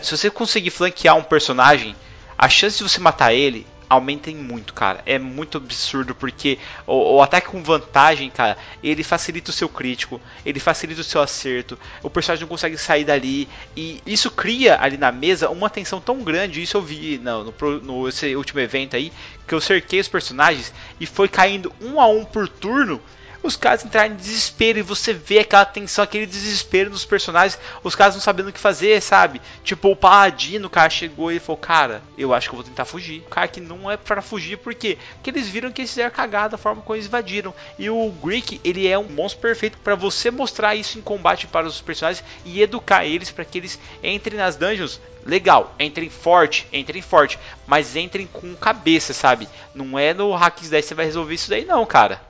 Se você conseguir flanquear um personagem, a chance de você matar ele aumentem muito, cara. É muito absurdo porque o, o, ataque com vantagem, cara, ele facilita o seu crítico, ele facilita o seu acerto, o personagem não consegue sair dali e isso cria ali na mesa uma tensão tão grande. Isso eu vi no, no, no esse último evento aí que eu cerquei os personagens e foi caindo um a um por turno os caras entraram em desespero e você vê aquela tensão, aquele desespero dos personagens, os caras não sabendo o que fazer, sabe? Tipo, o Paladino, o cara chegou e falou: Cara, eu acho que eu vou tentar fugir. O cara que não é para fugir, por quê? Porque eles viram que eles fizeram cagada da forma como eles invadiram. E o Greek, ele é um monstro perfeito para você mostrar isso em combate para os personagens e educar eles para que eles entrem nas dungeons legal, entrem forte, entrem forte, mas entrem com cabeça, sabe? Não é no Hacks 10 que você vai resolver isso daí não, cara.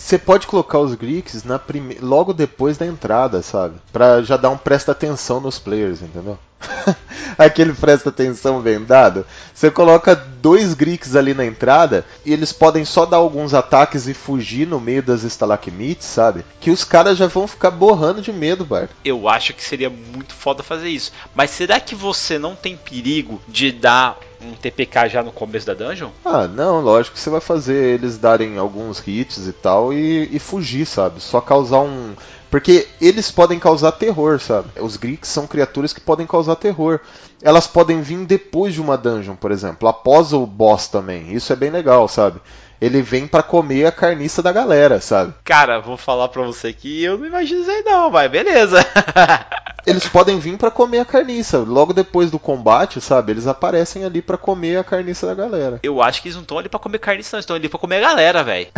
Você pode colocar os Greeks na prime... logo depois da entrada, sabe? Pra já dar um presta atenção nos players, entendeu? Aquele presta atenção vendado. Você coloca dois Greeks ali na entrada e eles podem só dar alguns ataques e fugir no meio das estalacmites, sabe? Que os caras já vão ficar borrando de medo, Bart. Eu acho que seria muito foda fazer isso. Mas será que você não tem perigo de dar um TPK já no começo da dungeon? Ah, não, lógico que você vai fazer eles darem alguns hits e tal e, e fugir, sabe? Só causar um. Porque eles podem causar terror, sabe? Os Greeks são criaturas que podem causar terror. Elas podem vir depois de uma dungeon, por exemplo, após o boss também. Isso é bem legal, sabe? Ele vem para comer a carniça da galera, sabe? Cara, vou falar pra você que eu não imagino isso aí não, mas beleza. eles podem vir para comer a carniça. Logo depois do combate, sabe? Eles aparecem ali para comer a carniça da galera. Eu acho que eles não estão ali para comer carniça, não. Estão ali para comer a galera, velho.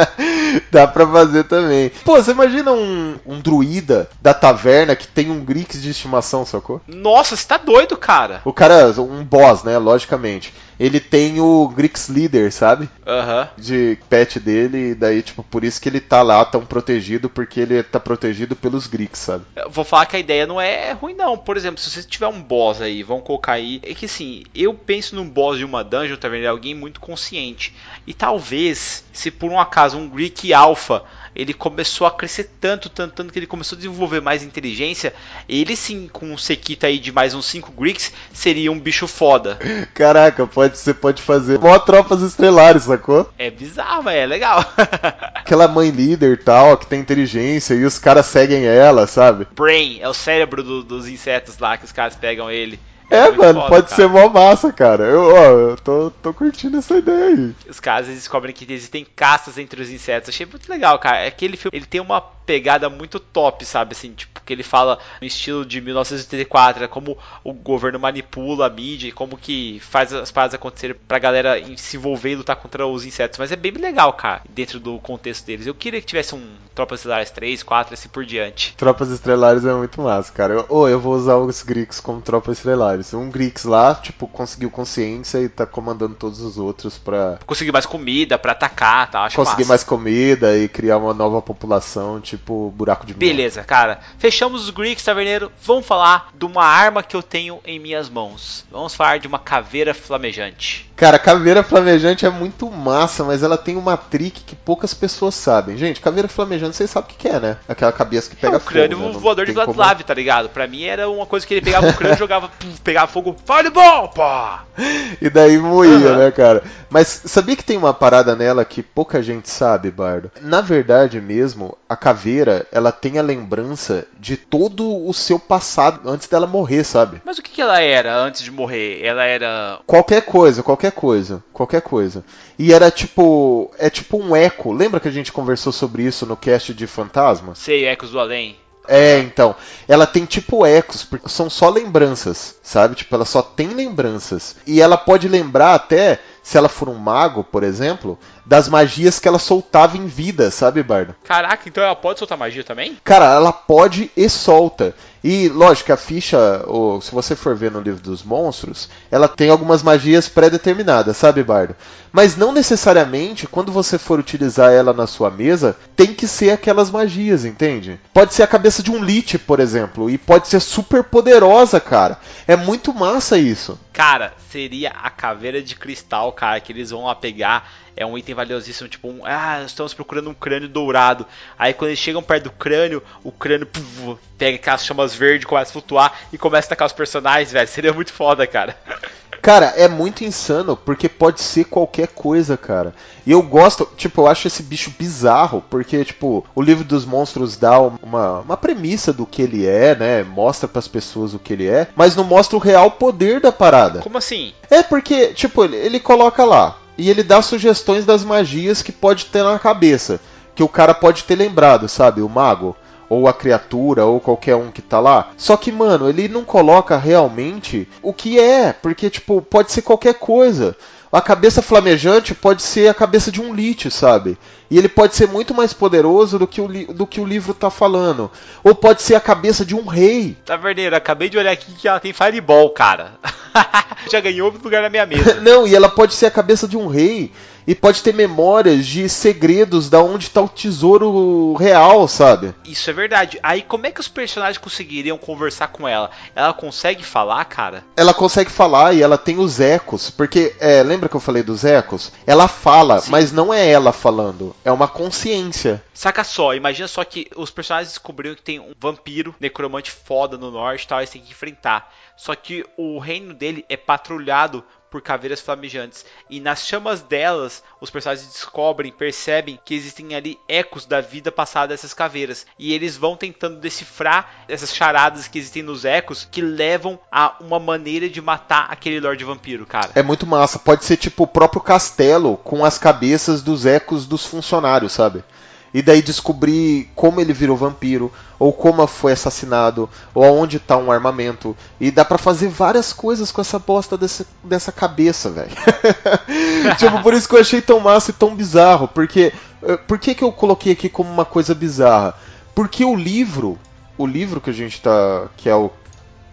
Dá pra fazer também. Pô, você imagina um, um druida da taverna que tem um Grix de estimação, sacou? Nossa, você tá doido, cara. O cara, um boss, né? Logicamente ele tem o Grix Leader, sabe? Aham. Uhum. De pet dele, e daí, tipo, por isso que ele tá lá tão protegido, porque ele tá protegido pelos Grix, sabe? Eu vou falar que a ideia não é ruim, não. Por exemplo, se você tiver um boss aí, vão colocar aí. É que assim, eu penso num boss de uma dungeon, tá vendo? É alguém muito consciente. E talvez, se por um acaso um Greek Alpha ele começou a crescer tanto, tanto, tanto que ele começou a desenvolver mais inteligência. Ele sim, com um Sekita aí de mais uns 5 Greeks, seria um bicho foda. Caraca, pode, você pode fazer mó tropas estelares, sacou? É bizarro, mas é legal. Aquela mãe líder tal, que tem inteligência e os caras seguem ela, sabe? Brain, é o cérebro do, dos insetos lá que os caras pegam ele. É, é mano, foda, pode cara. ser mó massa, cara. Eu, ó, eu tô, tô curtindo essa ideia aí. Os caras descobrem que existem castas entre os insetos. Achei muito legal, cara. Aquele filme, ele tem uma pegada muito top, sabe? Assim, tipo, que ele fala no estilo de 1984, é como o governo manipula a mídia e como que faz as paradas acontecerem pra galera se envolver e lutar contra os insetos. Mas é bem legal, cara, dentro do contexto deles. Eu queria que tivesse um Tropas Estelares 3, 4, assim por diante. Tropas Estelares é muito massa, cara. Ou oh, eu vou usar os Grix como Tropas Estelares. Um Grix lá, tipo, conseguiu consciência e tá comandando todos os outros pra. Conseguir mais comida, pra atacar tá? Acho Conseguir massa. mais comida e criar uma nova população, tipo, buraco de Beleza, cara. Fechamos os Grix, taverneiro. Vamos falar de uma arma que eu tenho em minhas mãos. Vamos falar de uma caveira flamejante. Cara, caveira flamejante é muito massa, mas ela tem uma trick que poucas pessoas sabem. Gente, caveira flamejante, vocês sabem o que é, né? Aquela cabeça que pega é o crânio fogo. Né? voador de Bloodlave, como... tá ligado? Pra mim era uma coisa que ele pegava o crânio, jogava, puf, pegava fogo, fireball, pá! E daí moía, uhum. né, cara? Mas sabia que tem uma parada nela que pouca gente sabe, Bardo? Na verdade mesmo, a caveira, ela tem a lembrança de todo o seu passado antes dela morrer, sabe? Mas o que, que ela era antes de morrer? Ela era. Qualquer coisa, qualquer coisa. Qualquer coisa. E era tipo. É tipo um eco. Lembra que a gente conversou sobre isso no cast de Fantasma? Sei, Ecos do Além. É, então. Ela tem tipo ecos, porque são só lembranças, sabe? Tipo, ela só tem lembranças. E ela pode lembrar até, se ela for um mago, por exemplo, das magias que ela soltava em vida, sabe, Bardo? Caraca, então ela pode soltar magia também? Cara, ela pode e solta. E, lógico, a ficha, ou, se você for ver no livro dos monstros, ela tem algumas magias pré-determinadas, sabe, Bardo? Mas não necessariamente, quando você for utilizar ela na sua mesa, tem que ser aquelas magias, entende? Pode ser a cabeça de um Lich, por exemplo, e pode ser super poderosa, cara. É muito massa isso. Cara, seria a caveira de cristal, cara, que eles vão lá pegar é um item valiosíssimo, tipo, um, ah, estamos procurando um crânio dourado. Aí quando eles chegam perto do crânio, o crânio puf, pega aquelas chamas verdes, começa a flutuar e começa a atacar os personagens, velho. Seria muito foda, cara. Cara, é muito insano, porque pode ser qualquer coisa, cara. E eu gosto, tipo, eu acho esse bicho bizarro, porque, tipo, o livro dos monstros dá uma, uma premissa do que ele é, né? Mostra para as pessoas o que ele é, mas não mostra o real poder da parada. Como assim? É porque, tipo, ele, ele coloca lá, e ele dá sugestões das magias que pode ter na cabeça, que o cara pode ter lembrado, sabe? O mago ou a criatura, ou qualquer um que tá lá. Só que, mano, ele não coloca realmente o que é, porque, tipo, pode ser qualquer coisa. A cabeça flamejante pode ser a cabeça de um Lich, sabe? E ele pode ser muito mais poderoso do que o, do que o livro tá falando. Ou pode ser a cabeça de um rei. Taverneiro, acabei de olhar aqui que ela tem Fireball, cara. Já ganhou lugar na minha mesa. não, e ela pode ser a cabeça de um rei e pode ter memórias de segredos da onde está o tesouro real, sabe? Isso é verdade. Aí como é que os personagens conseguiriam conversar com ela? Ela consegue falar, cara? Ela consegue falar e ela tem os ecos, porque é, lembra que eu falei dos ecos? Ela fala, Sim. mas não é ela falando, é uma consciência. Saca só, imagina só que os personagens descobriram que tem um vampiro necromante foda no norte e tal, eles têm que enfrentar. Só que o reino dele é patrulhado por caveiras flamejantes. E nas chamas delas, os personagens descobrem, percebem que existem ali ecos da vida passada dessas caveiras. E eles vão tentando decifrar essas charadas que existem nos ecos que levam a uma maneira de matar aquele Lorde Vampiro, cara. É muito massa. Pode ser tipo o próprio castelo com as cabeças dos ecos dos funcionários, sabe? E daí descobrir como ele virou vampiro, ou como foi assassinado, ou aonde está um armamento. E dá para fazer várias coisas com essa bosta desse, dessa cabeça, velho. tipo, por isso que eu achei tão massa e tão bizarro. Porque. Eh, por que, que eu coloquei aqui como uma coisa bizarra? Porque o livro. O livro que a gente tá. que é o,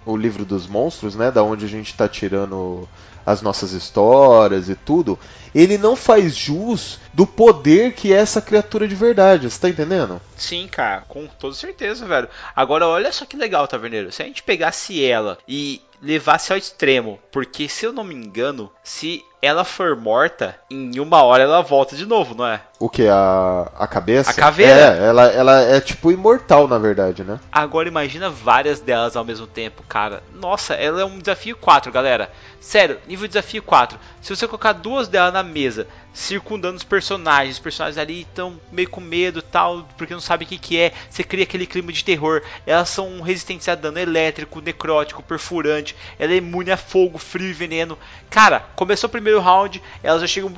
o livro dos monstros, né? Da onde a gente tá tirando as nossas histórias e tudo, ele não faz jus do poder que é essa criatura de verdade, você tá entendendo? Sim, cara, com toda certeza, velho. Agora, olha só que legal, Taverneiro. Se a gente pegasse ela e levasse ao extremo, porque se eu não me engano, se ela for morta, em uma hora ela volta de novo, não é? O que? A, a cabeça? A caveira? É, ela, ela é tipo imortal, na verdade, né? Agora imagina várias delas ao mesmo tempo, cara. Nossa, ela é um desafio 4, galera. Sério, nível desafio 4. Se você colocar duas delas na mesa, circundando os personagens. Os personagens ali estão meio com medo tal, porque não sabem o que, que é. Você cria aquele clima de terror. Elas são resistentes a dano elétrico, necrótico, perfurante. Ela é imune a fogo, frio e veneno. Cara, começou o primeiro round, elas já chegam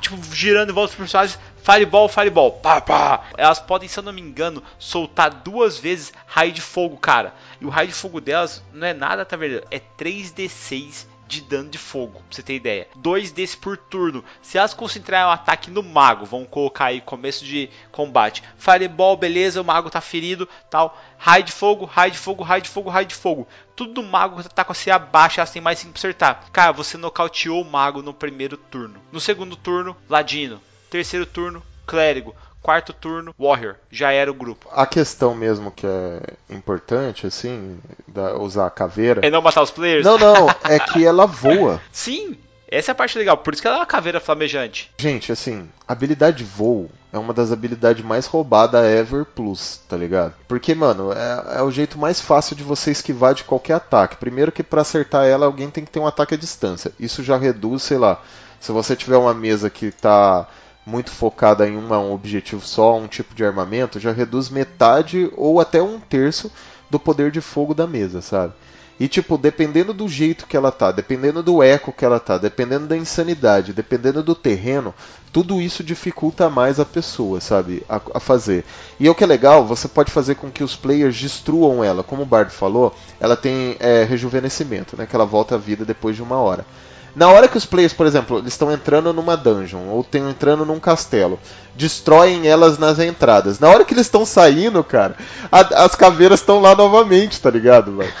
tipo, girando em volta dos personagens. Fireball, Fireball, pá, pá. Elas podem, se eu não me engano, soltar duas vezes raio de fogo, cara. E o raio de fogo delas não é nada, tá vendo? É 3d6 de dano de fogo, pra você ter ideia. Dois desses por turno. Se elas concentrarem o ataque no mago, vão colocar aí começo de combate. Fireball, beleza, o mago tá ferido, tal. Raio de fogo, raio de fogo, raio de fogo, raio de fogo. Tudo do mago tá com a CA baixa, elas têm mais 5 pra acertar. Cara, você nocauteou o mago no primeiro turno. No segundo turno, ladino. Terceiro turno, clérigo. Quarto turno, Warrior. Já era o grupo. A questão mesmo que é importante, assim, da, usar a caveira. É não matar os players? Não, não, é que ela voa. Sim, essa é a parte legal, por isso que ela é uma caveira flamejante. Gente, assim, habilidade de voo é uma das habilidades mais roubadas ever plus, tá ligado? Porque, mano, é, é, o jeito mais fácil de você esquivar de qualquer ataque. Primeiro que para acertar ela, alguém tem que ter um ataque à distância. Isso já reduz, sei lá, se você tiver uma mesa que tá muito focada em uma, um objetivo só, um tipo de armamento, já reduz metade ou até um terço do poder de fogo da mesa, sabe? E tipo, dependendo do jeito que ela tá, dependendo do eco que ela tá, dependendo da insanidade, dependendo do terreno, tudo isso dificulta mais a pessoa, sabe, a, a, fazer. E o que é legal, você pode fazer com que os players destruam ela. Como o Bard falou, ela tem é, rejuvenescimento, né, que ela volta à vida depois de uma hora. Na hora que os players, por exemplo, eles estão entrando numa dungeon ou estão entrando num castelo, destroem elas nas entradas. Na hora que eles estão saindo, cara, a, as caveiras estão lá novamente, tá ligado, velho?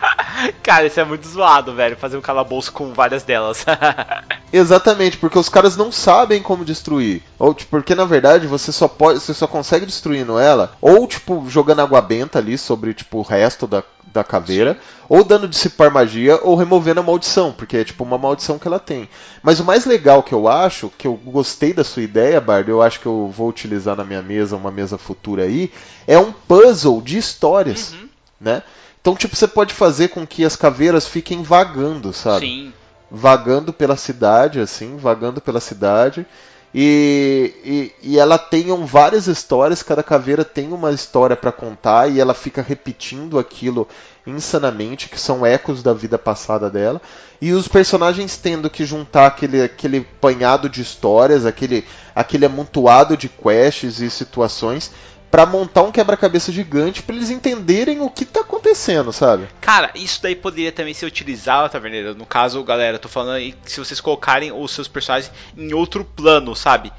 cara, isso é muito zoado, velho, fazer um calabouço com várias delas. Exatamente, porque os caras não sabem como destruir. Ou tipo, porque na verdade você só pode, você só consegue destruindo ela ou tipo jogando água benta ali sobre tipo o resto da da caveira, Sim. ou dando dissipar magia, ou removendo a maldição, porque é tipo uma maldição que ela tem. Mas o mais legal que eu acho, que eu gostei da sua ideia, Bard, eu acho que eu vou utilizar na minha mesa, uma mesa futura aí, é um puzzle de histórias, uhum. né? Então, tipo, você pode fazer com que as caveiras fiquem vagando, sabe? Sim. Vagando pela cidade, assim, vagando pela cidade. E, e, e, ela tem várias histórias, cada caveira tem uma história para contar e ela fica repetindo aquilo insanamente, que são ecos da vida passada dela. E os personagens tendo que juntar aquele, aquele panhado de histórias, aquele, aquele amontoado de quests e situações para montar um quebra-cabeça gigante para eles entenderem o que tá acontecendo, sabe? Cara, isso daí poderia também ser utilizado. Tá no caso, galera, tô falando aí se vocês colocarem os seus personagens em outro plano, sabe?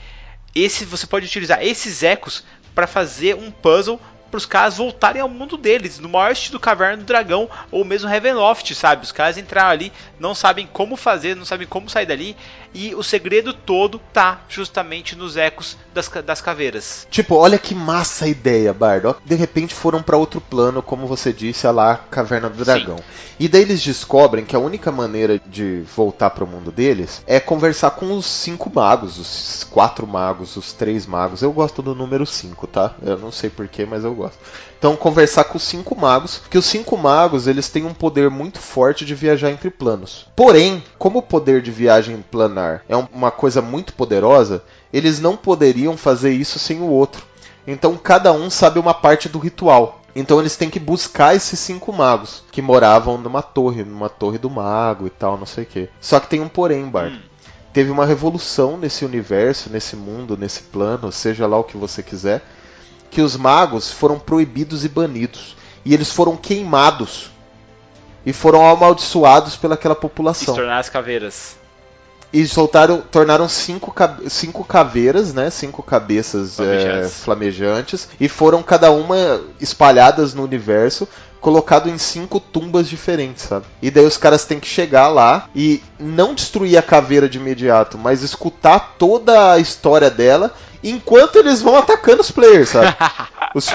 Esse você pode utilizar esses ecos para fazer um puzzle para os caras voltarem ao mundo deles, no maior estilo Caverna do Dragão ou mesmo Heavenloft, sabe? Os caras entraram ali, não sabem como fazer, não sabem como sair dali e o segredo todo tá justamente nos ecos das, das caveiras. Tipo, olha que massa a ideia, Bardo. De repente foram para outro plano, como você disse, a lá Caverna do Dragão. Sim. E daí eles descobrem que a única maneira de voltar para o mundo deles é conversar com os cinco magos, os quatro magos, os três magos. Eu gosto do número cinco, tá? Eu não sei porquê, mas eu gosto. Então, conversar com os cinco magos, que os cinco magos eles têm um poder muito forte de viajar entre planos. Porém, como o poder de viagem planar é uma coisa muito poderosa, eles não poderiam fazer isso sem o outro. Então, cada um sabe uma parte do ritual. Então eles têm que buscar esses cinco magos que moravam numa torre, numa torre do mago e tal, não sei o que. Só que tem um porém, Bart. Hum. Teve uma revolução nesse universo, nesse mundo, nesse plano, seja lá o que você quiser, que os magos foram proibidos e banidos. E eles foram queimados. E foram amaldiçoados pelaquela população. E tornar as caveiras. E soltaram, tornaram cinco, cinco caveiras, né? Cinco cabeças flamejantes. É, flamejantes. E foram cada uma espalhadas no universo colocado em cinco tumbas diferentes, sabe? E daí os caras têm que chegar lá e não destruir a caveira de imediato, mas escutar toda a história dela enquanto eles vão atacando os players, sabe? Os,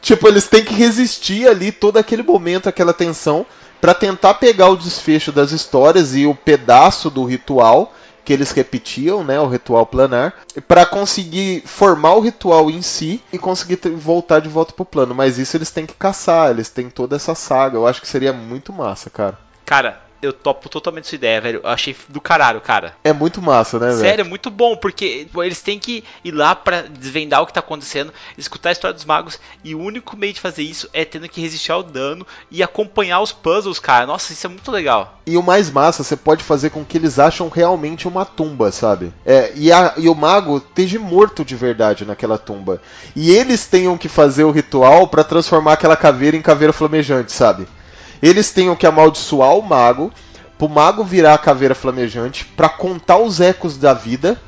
tipo, eles têm que resistir ali todo aquele momento, aquela tensão, para tentar pegar o desfecho das histórias e o pedaço do ritual que eles repetiam, né, o ritual planar, para conseguir formar o ritual em si e conseguir voltar de volta pro plano. Mas isso eles têm que caçar, eles têm toda essa saga. Eu acho que seria muito massa, cara. Cara, eu topo totalmente sua ideia, velho. Eu achei do caralho, cara. É muito massa, né, velho? Sério, é muito bom, porque pô, eles têm que ir lá pra desvendar o que tá acontecendo, escutar a história dos magos, e o único meio de fazer isso é tendo que resistir ao dano e acompanhar os puzzles, cara. Nossa, isso é muito legal. E o mais massa, você pode fazer com que eles acham realmente uma tumba, sabe? É, e, a- e o mago esteja morto de verdade naquela tumba. E eles tenham que fazer o ritual pra transformar aquela caveira em caveira flamejante, sabe? Eles tenham que amaldiçoar o mago, pro mago virar a caveira flamejante, pra contar os ecos da vida.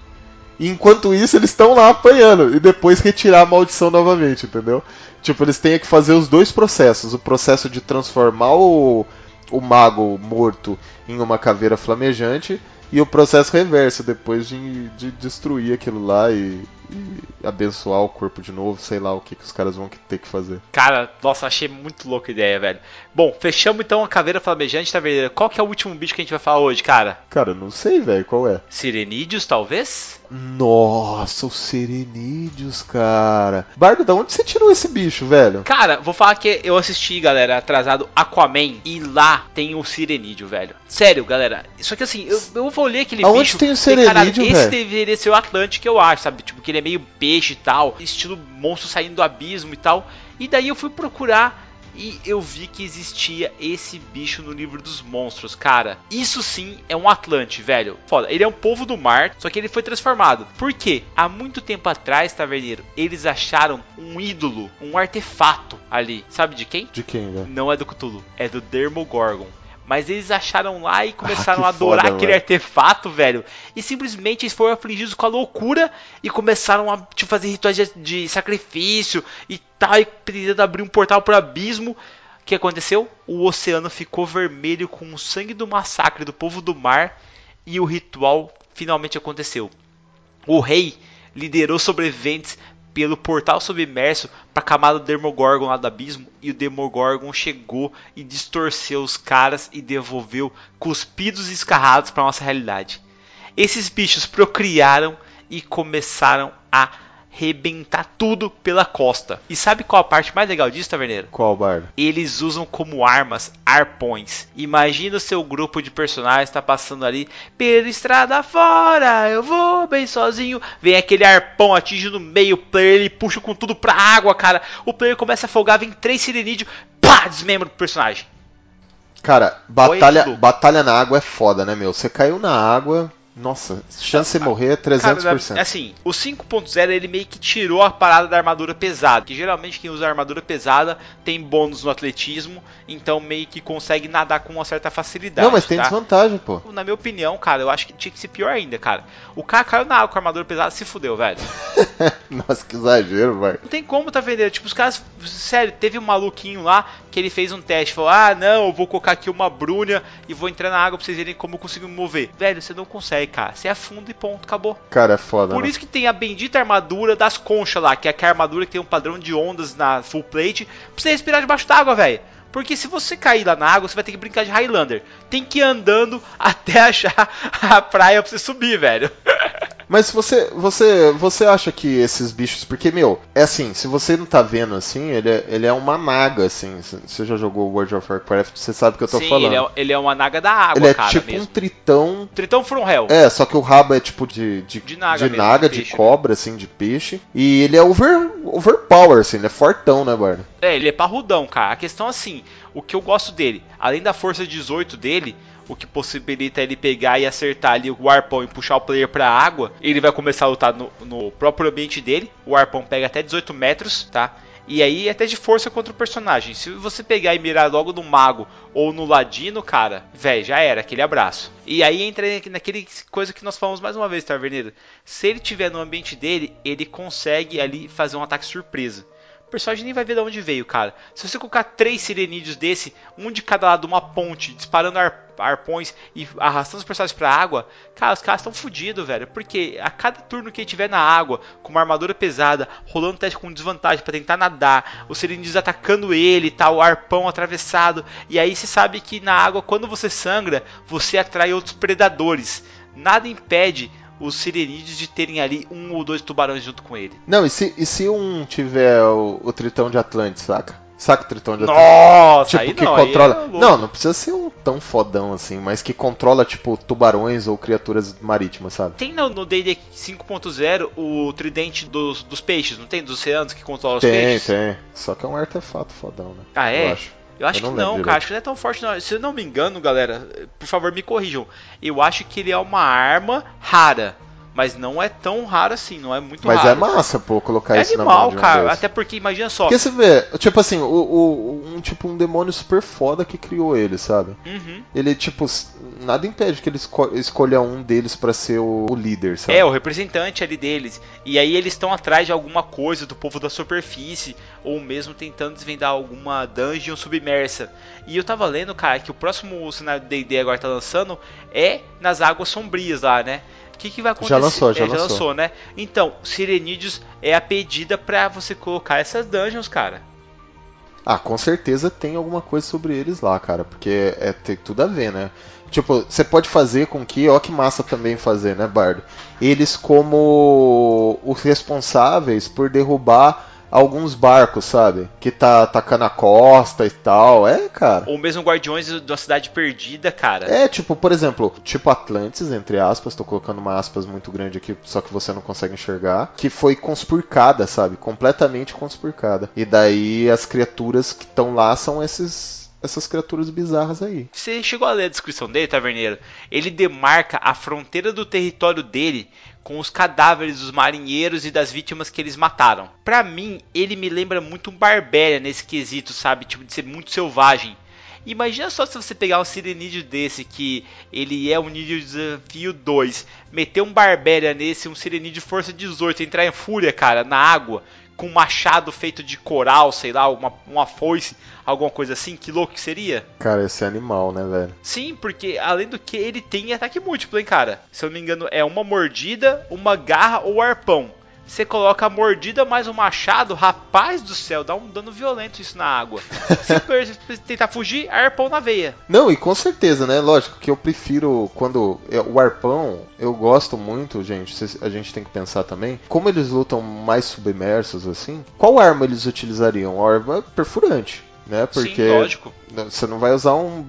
E enquanto isso, eles estão lá apanhando. E depois retirar a maldição novamente, entendeu? Tipo, eles têm que fazer os dois processos: o processo de transformar o, o mago morto em uma caveira flamejante. E o processo reverso, depois de, de destruir aquilo lá e, e abençoar o corpo de novo, sei lá o que, que os caras vão ter que fazer. Cara, nossa, achei muito louca a ideia, velho. Bom, fechamos então a caveira flamejante, tá vendo? Qual que é o último bicho que a gente vai falar hoje, cara? Cara, não sei, velho, qual é? Sirenídeos, talvez? Nossa, os serenídeos, cara. Bardo, da onde você tirou esse bicho, velho? Cara, vou falar que eu assisti, galera, atrasado Aquaman e lá tem o Sirenídeo, velho. Sério, galera. Só que assim, eu, eu vou ler aquele Aonde bicho. tem o Sirenídeo, Esse velho? deveria ser o Atlântico, eu acho, sabe? Tipo, que ele é meio peixe e tal, estilo monstro saindo do abismo e tal. E daí eu fui procurar e eu vi que existia esse bicho no livro dos monstros, cara. Isso sim é um Atlante, velho. Foda. Ele é um povo do mar, só que ele foi transformado. Por quê? Há muito tempo atrás, taverneiro, eles acharam um ídolo, um artefato ali. Sabe de quem? De quem, velho? Não é do Cthulhu, é do Demogorgon. Mas eles acharam lá e começaram que a adorar foda, aquele mano. artefato, velho. E simplesmente eles foram afligidos com a loucura e começaram a tipo, fazer rituais de, de sacrifício e tal, e tentando abrir um portal pro abismo. O que aconteceu? O oceano ficou vermelho com o sangue do massacre do povo do mar e o ritual finalmente aconteceu. O rei liderou sobreviventes pelo portal submerso para a camada do Demogorgon lá do abismo e o Demogorgon chegou e distorceu os caras e devolveu cuspidos e escarrados para nossa realidade. Esses bichos procriaram e começaram a rebentar tudo pela costa. E sabe qual a parte mais legal disso, Taverneiro? Qual, Bardo? eles usam como armas arpões. Imagina o seu grupo de personagens tá passando ali pela estrada fora, eu vou bem sozinho. Vem aquele arpão, atinge no meio, o player ele puxa com tudo pra água, cara. O player começa a afogar, vem três sirinídeos, pá, desmembra o personagem. Cara, batalha, batalha na água é foda, né, meu? Você caiu na água, nossa, chance de morrer é 300%. Cara, assim, o 5.0 ele meio que tirou a parada da armadura pesada. Que geralmente quem usa armadura pesada tem bônus no atletismo, então meio que consegue nadar com uma certa facilidade. não, mas tem tá? desvantagem, pô. Na minha opinião, cara, eu acho que tinha que ser pior ainda, cara. O cara caiu na água com a armadura pesada se fudeu, velho. Nossa, que exagero, vai. Não tem como tá vendendo. Tipo, os caras. Sério, teve um maluquinho lá que ele fez um teste. Falou: Ah, não, eu vou colocar aqui uma brunha e vou entrar na água pra vocês verem como eu consigo me mover. Velho, você não consegue, cara. Você afunda e ponto, acabou. Cara, é foda. Por né? isso que tem a bendita armadura das conchas lá, que é aquela armadura que tem um padrão de ondas na full plate pra você respirar debaixo d'água, velho. Porque se você cair lá na água, você vai ter que brincar de Highlander. Tem que ir andando até achar a praia pra você subir, velho. Mas você, você, você acha que esses bichos, porque meu, é assim, se você não tá vendo assim, ele é, ele é uma naga assim. Se Você já jogou World of Warcraft, você sabe o que eu tô Sim, falando. ele é, ele é uma naga da água, Ele é cara, tipo mesmo. um tritão. Tritão from Hell. É, só que o rabo é tipo de de, De naga de, mesmo, naga, de de peixe, né? cobra assim, de peixe. E ele é over overpower assim, ele é fortão, né, Bardo? É, ele é parrudão, cara. A questão assim, o que eu gosto dele, além da força 18 dele, o que possibilita ele pegar e acertar ali o arpão e puxar o player pra água, ele vai começar a lutar no, no próprio ambiente dele. O arpão pega até 18 metros, tá? E aí até de força contra o personagem. Se você pegar e mirar logo no mago ou no ladino, cara, velho, já era, aquele abraço. E aí entra naquele coisa que nós falamos mais uma vez, Taverneiro. Se ele tiver no ambiente dele, ele consegue ali fazer um ataque surpresa. Personagem nem vai ver de onde veio, cara. Se você colocar três sirenídeos desse, um de cada lado, uma ponte, disparando ar- arpões e arrastando os personagens pra água, cara, os caras estão fodidos, velho. Porque a cada turno que ele tiver na água, com uma armadura pesada, rolando teste com desvantagem pra tentar nadar, os sirenídeos atacando ele, tal, o arpão atravessado. E aí você sabe que na água, quando você sangra, você atrai outros predadores. Nada impede os sirenídeos de terem ali um ou dois tubarões junto com ele. Não, e se, e se um tiver o, o tritão de Atlantis, saca? Saca o Tritão de Atenas? Nossa, Tipo, que não, controla. é não, não precisa ser um tão fodão assim, mas que controla, tipo, tubarões ou criaturas marítimas, sabe? Tem no D&D 5.0 o tridente dos, dos peixes, não tem? Dos oceanos que controla os Tem, peixes? tem. Só que é um artefato fodão, né? Ah, é? Eu acho. Eu acho Eu não que não, cara. Acho que não é tão forte, não. Se eu não me engano, galera, por favor me corrijam. Eu acho que ele é uma arma rara. Mas não é tão raro assim, não é muito Mas raro. é massa, pô, colocar É isso na mão animal, de um cara. desses. Até porque, imagina só. Porque você vê, tipo assim, o, o- um tipo um demônio super foda que criou ele, sabe? Uhum. Ele, tipo, nada impede que ele esco- escolha um deles pra ser o, o líder, sabe? É, o representante ali deles. E aí eles estão atrás de alguma coisa do povo da superfície, ou mesmo tentando desvendar alguma dungeon submersa. E eu tava lendo, cara, que o próximo cenário do D&D agora tá lançando é nas águas sombrias lá, né? O que, que vai acontecer? Já lançou, já É, lançou. né? Então, Sirenídeos é a pedida pra você colocar essas dungeons, cara. Ah, com certeza tem alguma coisa sobre eles lá, cara, porque é, tem tudo a ver, né? Tipo, você pode fazer com que, ó que massa também fazer, né, Bardo? Eles como os responsáveis por derrubar alguns barcos, sabe? Que tá atacando a costa e tal. É, cara. Ou mesmo Guardiões da Cidade Perdida, cara. É, tipo, por exemplo, tipo Atlantis, entre aspas, tô colocando uma aspas muito grande aqui, só que você não consegue enxergar, que foi conspurcada, sabe? Completamente conspurcada. E daí as criaturas que estão lá são esses essas criaturas bizarras aí. Você chegou a ler a descrição dele, Taverneiro? Ele demarca a fronteira do território dele com os cadáveres dos marinheiros e das vítimas que eles mataram. Pra mim, ele me lembra muito um Barbéria nesse quesito, sabe? Tipo, de ser muito selvagem. Imagina só se você pegar um Sirenídeo desse, que ele é um nível de desafio 2, meter um Barbéria nesse, um Sirenídeo força 18, entrar em fúria, cara, na água, com um machado feito de coral, sei lá, uma, uma foice, alguma coisa assim, que louco que seria? Cara, esse é animal, né, velho? Sim, porque além do que ele tem ataque múltiplo, hein, cara? Se eu não me engano, é uma mordida, uma garra ou arpão. Você coloca a mordida mais o machado, rapaz do céu, dá um dano violento isso na água. Se tentar fugir, arpão na veia. Não, e com certeza, né? Lógico que eu prefiro quando é, o arpão, eu gosto muito, gente. A gente tem que pensar também, como eles lutam mais submersos assim, qual arma eles utilizariam? A arma perfurante, né? Porque Sim, Você não vai usar um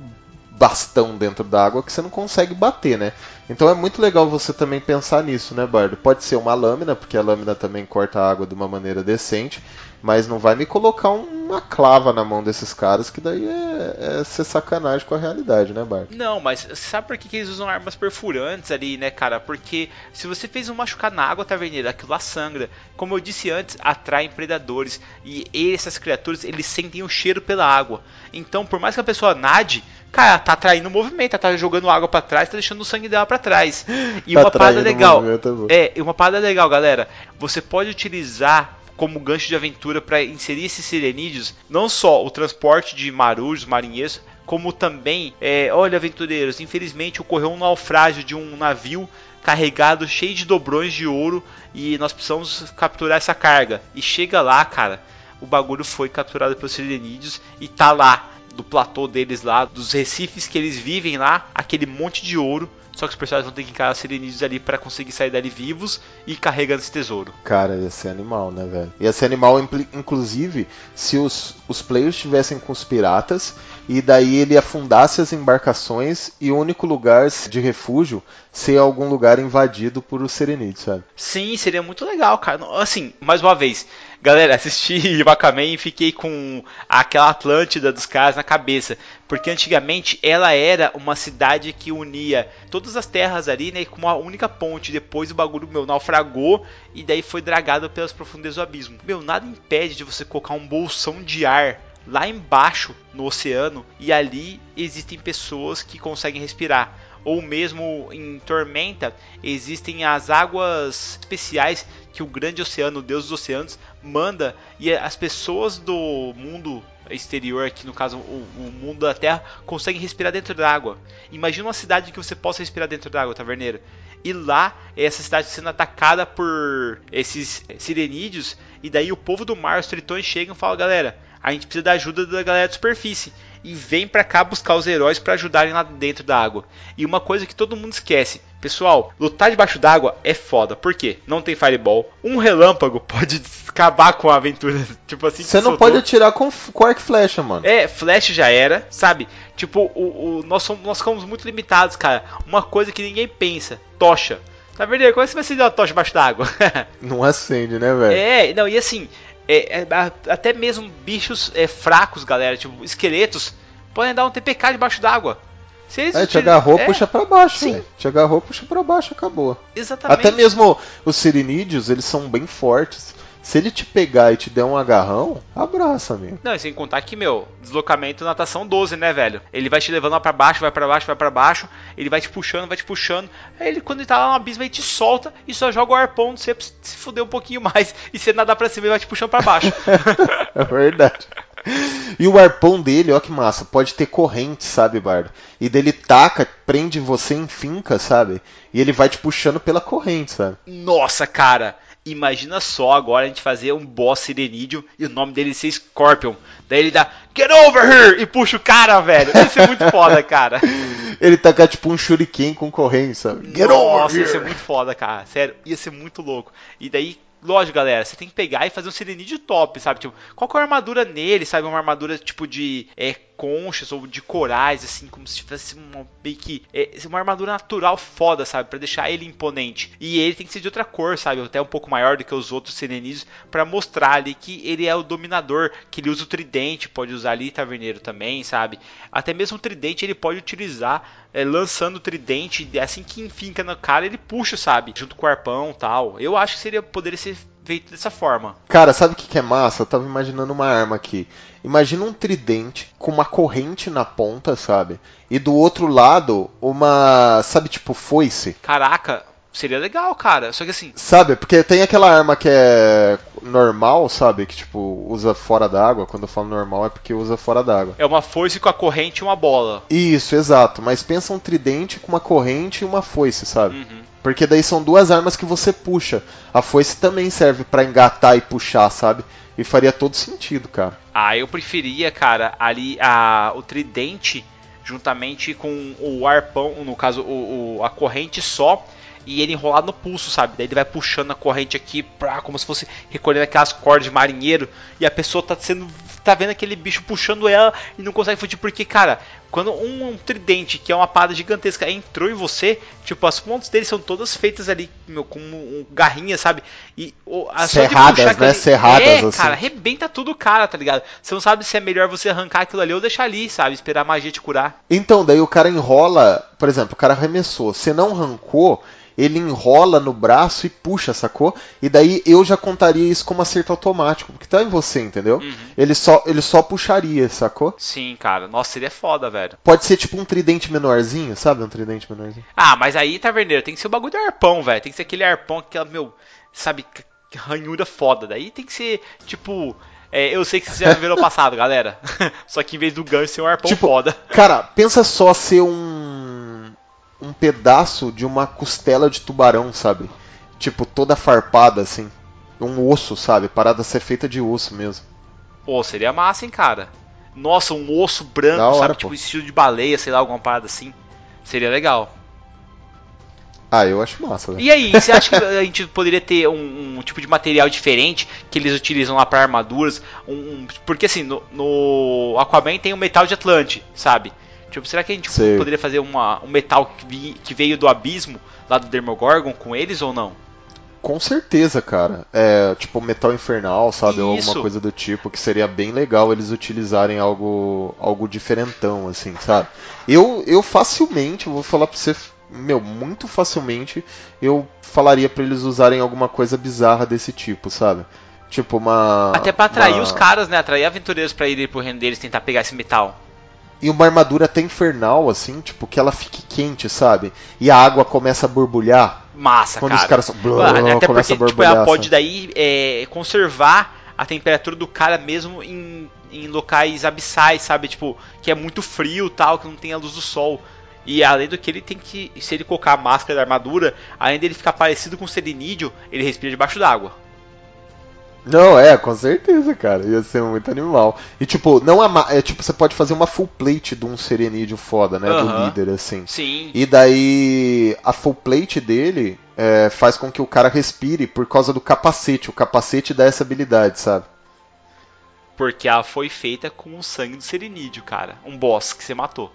bastão dentro da água que você não consegue bater, né? Então é muito legal você também pensar nisso, né, Bardo? Pode ser uma lâmina, porque a lâmina também corta a água de uma maneira decente, mas não vai me colocar uma clava na mão desses caras, que daí é, é ser sacanagem com a realidade, né, Bardo? Não, mas sabe por que, que eles usam armas perfurantes ali, né, cara? Porque se você fez um machucar na água taverneira, aquilo lá sangra. Como eu disse antes, atraem predadores. E essas criaturas, eles sentem o cheiro pela água. Então, por mais que a pessoa nade, cara, tá atraindo o movimento, tá jogando água pra trás, tá deixando o sangue dela pra trás. E Tá uma parada legal. é. É, uma parada legal, galera. Você pode utilizar como gancho de aventura para inserir esses sirenídeos, não só o transporte de marujos, marinheiros, como também, é, olha, aventureiros, infelizmente ocorreu um naufrágio de um navio carregado cheio de dobrões de ouro e nós precisamos capturar essa carga. E chega lá, cara, o bagulho foi capturado pelos sirenídeos e tá lá do platô deles lá, dos recifes que eles vivem lá, aquele monte de ouro. Só que os personagens vão ter que encarar os sirenídeos ali para conseguir sair dali vivos e carregando esse tesouro. Cara, ia ser animal, né, velho? Ia ser animal, inclusive, se os, os players estivessem com os piratas e daí ele afundasse as embarcações e o único lugar de refúgio ser algum lugar invadido por os Serenites, sabe? Sim, seria muito legal, cara. Assim, mais uma vez, galera, assisti Wakaman e fiquei com aquela Atlântida dos caras na cabeça. Porque antigamente ela era uma cidade que unia todas as terras ali, né, com uma única ponte. Depois o bagulho, meu, naufragou e daí foi dragado pelas profundezas do abismo. Meu, nada impede de você colocar um bolsão de ar lá embaixo no oceano e ali existem pessoas que conseguem respirar. Ou mesmo em Tormenta existem as águas especiais que o grande oceano, o deus dos oceanos, manda e as pessoas do mundo exterior, aqui no caso o, o mundo da Terra, conseguem respirar dentro da água. Imagina uma cidade que você possa respirar dentro da água, taverneiro. E lá, essa cidade sendo atacada por esses sirenídeos, e daí o povo do mar, os tritões chegam e falam, galera, a gente precisa da ajuda da galera da superfície. E vem pra cá buscar os heróis pra ajudarem lá dentro da água. E uma coisa que todo mundo esquece. Pessoal, lutar debaixo d'água é foda. Por quê? Não tem fireball. Um relâmpago pode acabar com a aventura. Tipo assim. Você não soltou. pode atirar com, com arco e flecha, mano. É, flash já era, sabe? Tipo, o, o- nós, somos, nós ficamos muito limitados, cara. Uma coisa que ninguém pensa: tocha. Na verdade, como é que você vai acender uma tocha debaixo d'água? Não acende, né, velho? é, não, e assim, é, é, até mesmo bichos é, fracos, galera, tipo, esqueletos, podem dar um TPK debaixo d'água. Se eles É, te agarrou, é, puxa pra baixo, sim. velho. Te agarrou, puxa pra baixo, acabou. Exatamente. Até mesmo os sirinídeos, eles são bem fortes. Se ele te pegar e te der um agarrão, abraça, amigo. Não, e sem contar que, meu, deslocamento natação 12, né, velho? Ele vai te levando lá pra baixo, vai pra baixo, vai pra baixo, ele vai te puxando, vai te puxando. Aí ele, quando ele tá lá no abismo, ele te solta e só joga o arpão pra você se fuder um pouquinho mais. E você nadar pra cima, ele vai te puxando pra baixo. É verdade. E o arpão dele, ó que massa, pode ter corrente, sabe, Bardo? E dele taca, prende você em finca, sabe? E ele vai te puxando pela corrente, sabe? Nossa, cara, imagina só agora a gente fazer um boss sirenídeo e o nome dele ser Scorpion. Daí ele dá Get over here! E puxa o cara, velho. Isso é muito foda, cara. Ele taca tipo um shuriken com sabe? Get Nossa, over ia ser here! muito foda, cara. Sério, ia ser muito louco. E daí, lógico, galera, você tem que pegar e fazer um sirenídeo top, sabe? Tipo, qual que é a armadura nele, sabe? Uma armadura tipo de é, conchas ou de corais, assim, como se tivesse uma que. É, uma armadura natural foda, sabe? Pra deixar ele imponente. E ele tem que ser de outra cor, sabe? Até um pouco maior do que os outros sirenídeos, pra mostrar ali que ele é o dominador, que ele usa o tridente, pode usar ali taverneiro também, sabe? Até mesmo o tridente ele pode utilizar é, lançando o tridente, assim que enfinca no cara, ele puxa, sabe? Junto com o arpão tal. Eu acho que seria poderia ser feito dessa forma. Cara, sabe o que, que é massa? Eu tava imaginando uma arma aqui. Imagina um tridente com uma corrente na ponta, sabe? E do outro lado, uma. Sabe, tipo, foice? Caraca, seria legal, cara. Só que assim, Sabe? Porque tem aquela arma que é normal, sabe? Que, tipo, usa fora d'água. Quando eu falo normal é porque usa fora d'água. é uma foice com a corrente e uma bola. Isso, exato. Mas pensa um tridente com uma corrente e uma foice, sabe? Uhum. Porque daí são duas armas que você puxa. A foice também serve pra engatar e puxar, sabe? E faria todo sentido, cara. Ah, eu preferia, cara, ali a, o tridente juntamente com o arpão, no caso, o, o- a corrente só, e ele enrolado no pulso, sabe? Daí ele vai puxando a corrente aqui, pra, como se fosse recolhendo aquelas cordas de marinheiro, e a pessoa tá sendo. tá vendo aquele bicho puxando ela e não consegue fugir, porque, cara, quando um, um tridente, que é uma parada gigantesca, entrou em você, tipo, as pontas dele são todas feitas ali, meu, com um, garrinha, sabe? E o, a Serradas, né? aquele- Serradas, é, assim. cara, arrebenta tudo o cara, tá ligado? Você não sabe se é melhor você arrancar aquilo ali ou deixar ali, sabe? Esperar a magia te curar. Então, daí o cara enrola, por exemplo, o cara arremessou, você não arrancou, ele enrola no braço e puxa, sacou? E daí eu já contaria isso como acerto automático, porque tá em você, entendeu? Uhum. Ele, só, ele só puxaria, sacou? Sim, cara. Nossa, seria foda, velho. Pode ser tipo um tridente menorzinho, sabe? Um tridente menorzinho. Ah, mas aí, taverneiro, tem que ser o bagulho do arpão, velho. Tem que ser aquele arpão, aquela, meu, sabe, ranhura foda. Daí tem que ser, tipo. é, eu sei que vocês já viram o passado, galera. Só que em vez do gancho ser um arpão Tipo, foda. Cara, pensa só ser um. Um pedaço de uma costela de tubarão, sabe? Tipo, toda farpada assim. Um osso, sabe? Parada a ser feita de osso mesmo. Pô, seria massa, hein, cara. Nossa, um osso branco, Da hora, sabe? pô. Tipo, estilo de baleia, sei lá, alguma parada assim. Seria legal. Ah, eu acho massa, velho. E aí, você acha que a gente poderia ter um, um tipo de material diferente que eles utilizam lá para armaduras? Um, um- porque assim, no, no Aquaman tem o metal de Atlante, sabe? Tipo, será que a gente Sei. poderia fazer uma, um metal que, vi- que veio do abismo, lá do Demogorgon, com eles ou não? Com certeza, cara. É, tipo metal infernal, sabe? Ou alguma coisa do tipo, que seria bem legal eles utilizarem algo algo diferentão, assim, sabe? Eu, eu facilmente, vou falar pra você, meu, muito facilmente, eu falaria pra eles usarem alguma coisa bizarra desse tipo, sabe? Tipo uma. Até pra atrair uma- os caras, né? Atrair aventureiros pra irem pro reino deles tentar pegar esse metal. E uma armadura até infernal, assim, tipo, que ela fique quente, sabe? E a água começa a borbulhar. Massa, Quando cara. os caras só- até começa porque a tipo, ela pode daí é, conservar a temperatura do cara mesmo em, em locais abissais, sabe? Tipo, que é muito frio tal, que não tem a luz do sol. E além do que ele tem que. Se ele colocar a máscara da armadura, além dele ficar parecido com o selinídeo, ele respira debaixo d'água. Não, é, com certeza, cara. Ia ser muito animal. E tipo, não ama é tipo, você pode fazer uma full plate de um serenídeo foda, né? Do Aham. líder, assim. Sim. E daí a full plate dele é, faz com que o cara respire por causa do capacete. O capacete dá essa habilidade, sabe? Porque ela foi feita com o sangue do Serenídeo, cara. Um boss que você matou.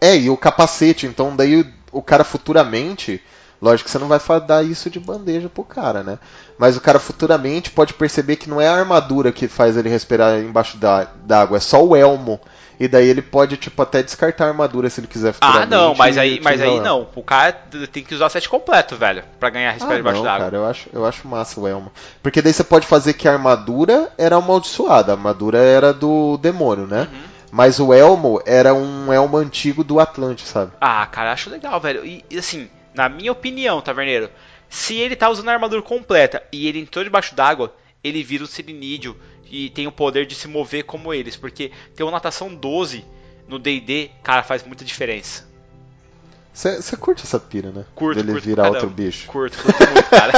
É, e o capacete, então daí o, o cara futuramente. Lógico que você não vai dar isso de bandeja pro cara, né? Mas o cara futuramente pode perceber que não é a armadura que faz ele respirar embaixo da- d'água, é só o elmo. E daí ele pode, tipo, até descartar a armadura se ele quiser Ah, não, mas aí, mas aí não. O cara tem que usar o set completo, velho. Pra ganhar respirar Ah, debaixo d'água. cara, eu acho, eu acho massa o elmo. Porque daí você pode fazer que a armadura era amaldiçoada, a armadura era do demônio, né? Uhum. Mas o elmo era um elmo antigo do Atlante, sabe? Ah, cara, acho legal, velho. E, e, assim, na minha opinião, Taverneiro, se ele tá usando a armadura completa e ele entrou debaixo d'água, ele vira um sirinídeo e tem o poder de se mover como eles. Porque ter uma natação 12 no D&D, cara, faz muita diferença. Você curte essa pira, né? Curto, Dele curto virar pra outro caramba. bicho. Curto, curto muito, cara.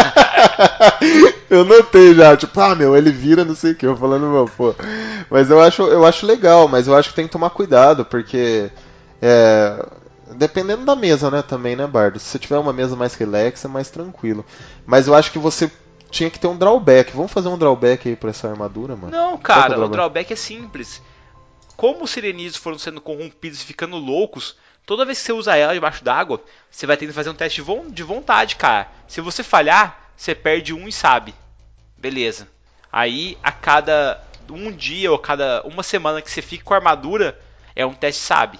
eu notei já, tipo, ah, meu, ele vira não sei o que, eu falando, meu, pô. Mas eu acho, eu acho legal, mas eu acho que tem que tomar cuidado, porque. É, dependendo da mesa, né, também, né, Bardo? Se você tiver uma mesa mais relax, é mais tranquilo. Mas eu acho que você tinha que ter um drawback. Vamos fazer um drawback aí pra essa armadura, mano? Não, que é cara, o o drawback é simples. Como os sirenídeos foram sendo corrompidos e ficando loucos, toda vez que você usa ela debaixo d'água, você vai ter que fazer um teste de vontade, cara. Se você falhar, você perde um e sabe. Beleza. Aí, a cada um dia ou cada uma semana que você fica com a armadura, é um teste sabe.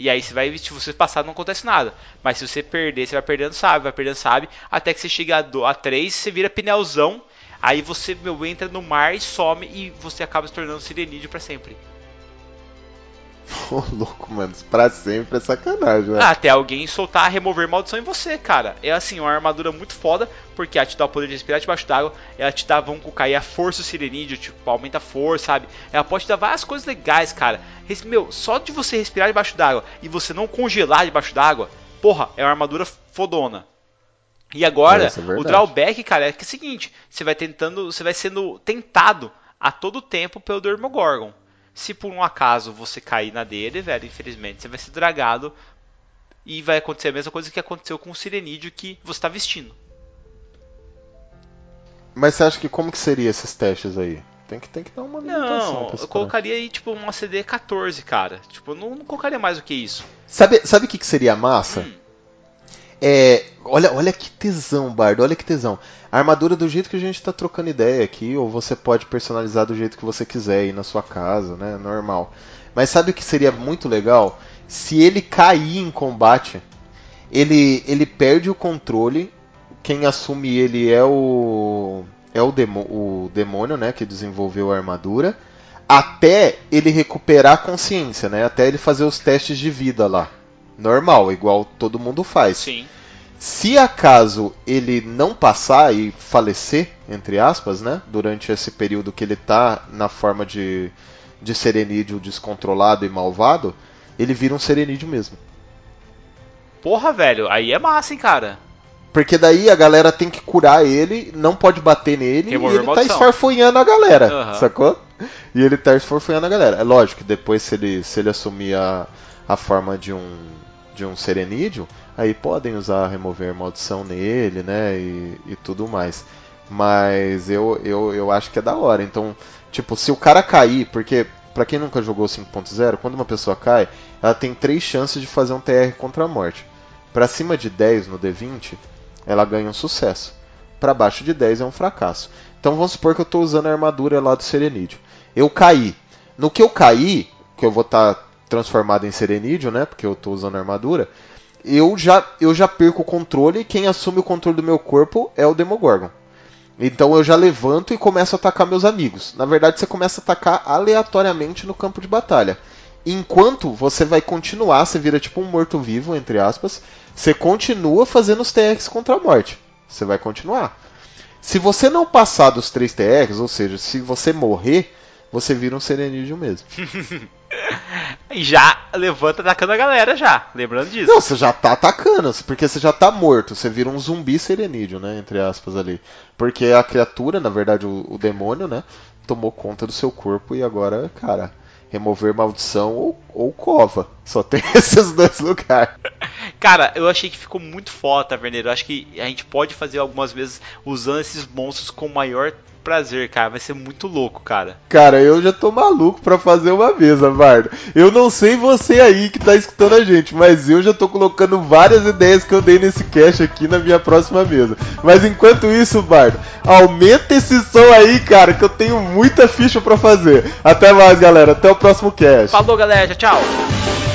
E aí você vai, se você passar, não acontece nada. Mas se você perder, você vai perdendo sabe, vai perdendo sabe, até que você chega a, do, a 3, você vira pneuzão, aí você, meu, entra no mar e some e você acaba se tornando sirenídeo pra sempre. Ô, louco, mano, isso pra sempre é sacanagem, né? Ah, até alguém soltar remover maldição em você, cara. É assim, uma armadura muito foda, porque ela te dá o poder de respirar debaixo d'água, ela te dá, vamos cair a força do sirenídeo, tipo, aumenta a força, sabe? Ela pode te dar várias coisas legais, cara. Meu, só de você respirar debaixo d'água e você não congelar debaixo d'água, porra, é uma armadura fodona. E agora, É, o drawback, cara, é que é o seguinte, você vai tentando, você vai sendo tentado a todo tempo pelo Demogorgon. Se por um acaso você cair na dele, velho, infelizmente você vai ser dragado e vai acontecer a mesma coisa que aconteceu com o Sirenídeo que você está vestindo. Mas você acha que como que seria esses testes aí? Tem que, tem que dar uma Não, eu colocaria aí tipo uma CD 14, cara. Tipo, eu não, não colocaria mais do que isso. Sabe, sabe o que, que seria massa? Hum. É, olha, olha que tesão, Bardo, olha que tesão. A armadura do jeito que a gente tá trocando ideia aqui, ou você pode personalizar do jeito que você quiser aí na sua casa, né? Normal. Mas sabe o que seria muito legal? Se ele cair em combate, ele, ele perde o controle. Quem assume ele é o. É o, demo, o demônio, né? Que desenvolveu a armadura. Até ele recuperar a consciência, né? Até ele fazer os testes de vida lá. Normal, igual todo mundo faz. Sim. Se acaso ele não passar e falecer, entre aspas, né? Durante esse período que ele tá na forma de, de serenídeo descontrolado e malvado, ele vira um serenídeo mesmo. Porra, velho, aí é massa, hein, cara. Porque daí a galera tem que curar ele, não pode bater nele e ele tá esfarfunhando a galera, Aham. sacou? E ele tá esfarfunhando a galera. É lógico que depois se ele, se ele assumir a, a forma de um, de um serenídeo, aí podem usar remover maldição nele, né, e, e tudo mais. Mas eu, eu, eu acho que é da hora. Então, tipo, se o cara cair, porque pra quem nunca jogou 5.0, quando uma pessoa cai, ela tem três chances de fazer um TR contra a morte. Pra cima de 10 no D20, ela ganha um sucesso. Pra baixo de 10 é um fracasso. Então vamos supor que eu estou usando a armadura lá do Serenídeo. Eu caí. No que eu caí, que eu vou estar transformado em Serenídeo, né? Porque eu estou usando armadura. Eu já, eu já perco o controle e quem assume o controle do meu corpo é o Demogorgon. Então eu já levanto e começo a atacar meus amigos. Na verdade, você começa a atacar aleatoriamente no campo de batalha. Enquanto você vai continuar, você vira tipo um morto-vivo, entre aspas. Você continua fazendo os TRs contra a morte. Você vai continuar. Se você não passar dos três TRs, ou seja, se você morrer, você vira um serenídeo mesmo. E já levanta atacando a galera já, lembrando disso. Não, você já tá atacando, porque você já tá morto. Você vira um zumbi serenídeo, né? Entre aspas ali. Porque a criatura, na verdade, o, o demônio, né? Tomou conta do seu corpo e agora, cara, remover maldição ou, ou cova. Só tem esses dois lugares. Cara, eu achei que ficou muito foda, Taverneiro. Eu acho que a gente pode fazer algumas vezes usando esses monstros com maior prazer, cara. Vai ser muito louco, cara. Cara, eu já tô maluco pra fazer uma mesa, Bardo. Eu não sei você aí que tá escutando a gente, mas eu já tô colocando várias ideias que eu dei nesse cast aqui na minha próxima mesa. Mas enquanto isso, Bardo, aumenta esse som aí, cara, que eu tenho muita ficha pra fazer. Até mais, galera. Até o próximo cast. Falou, galera. Tchau, tchau.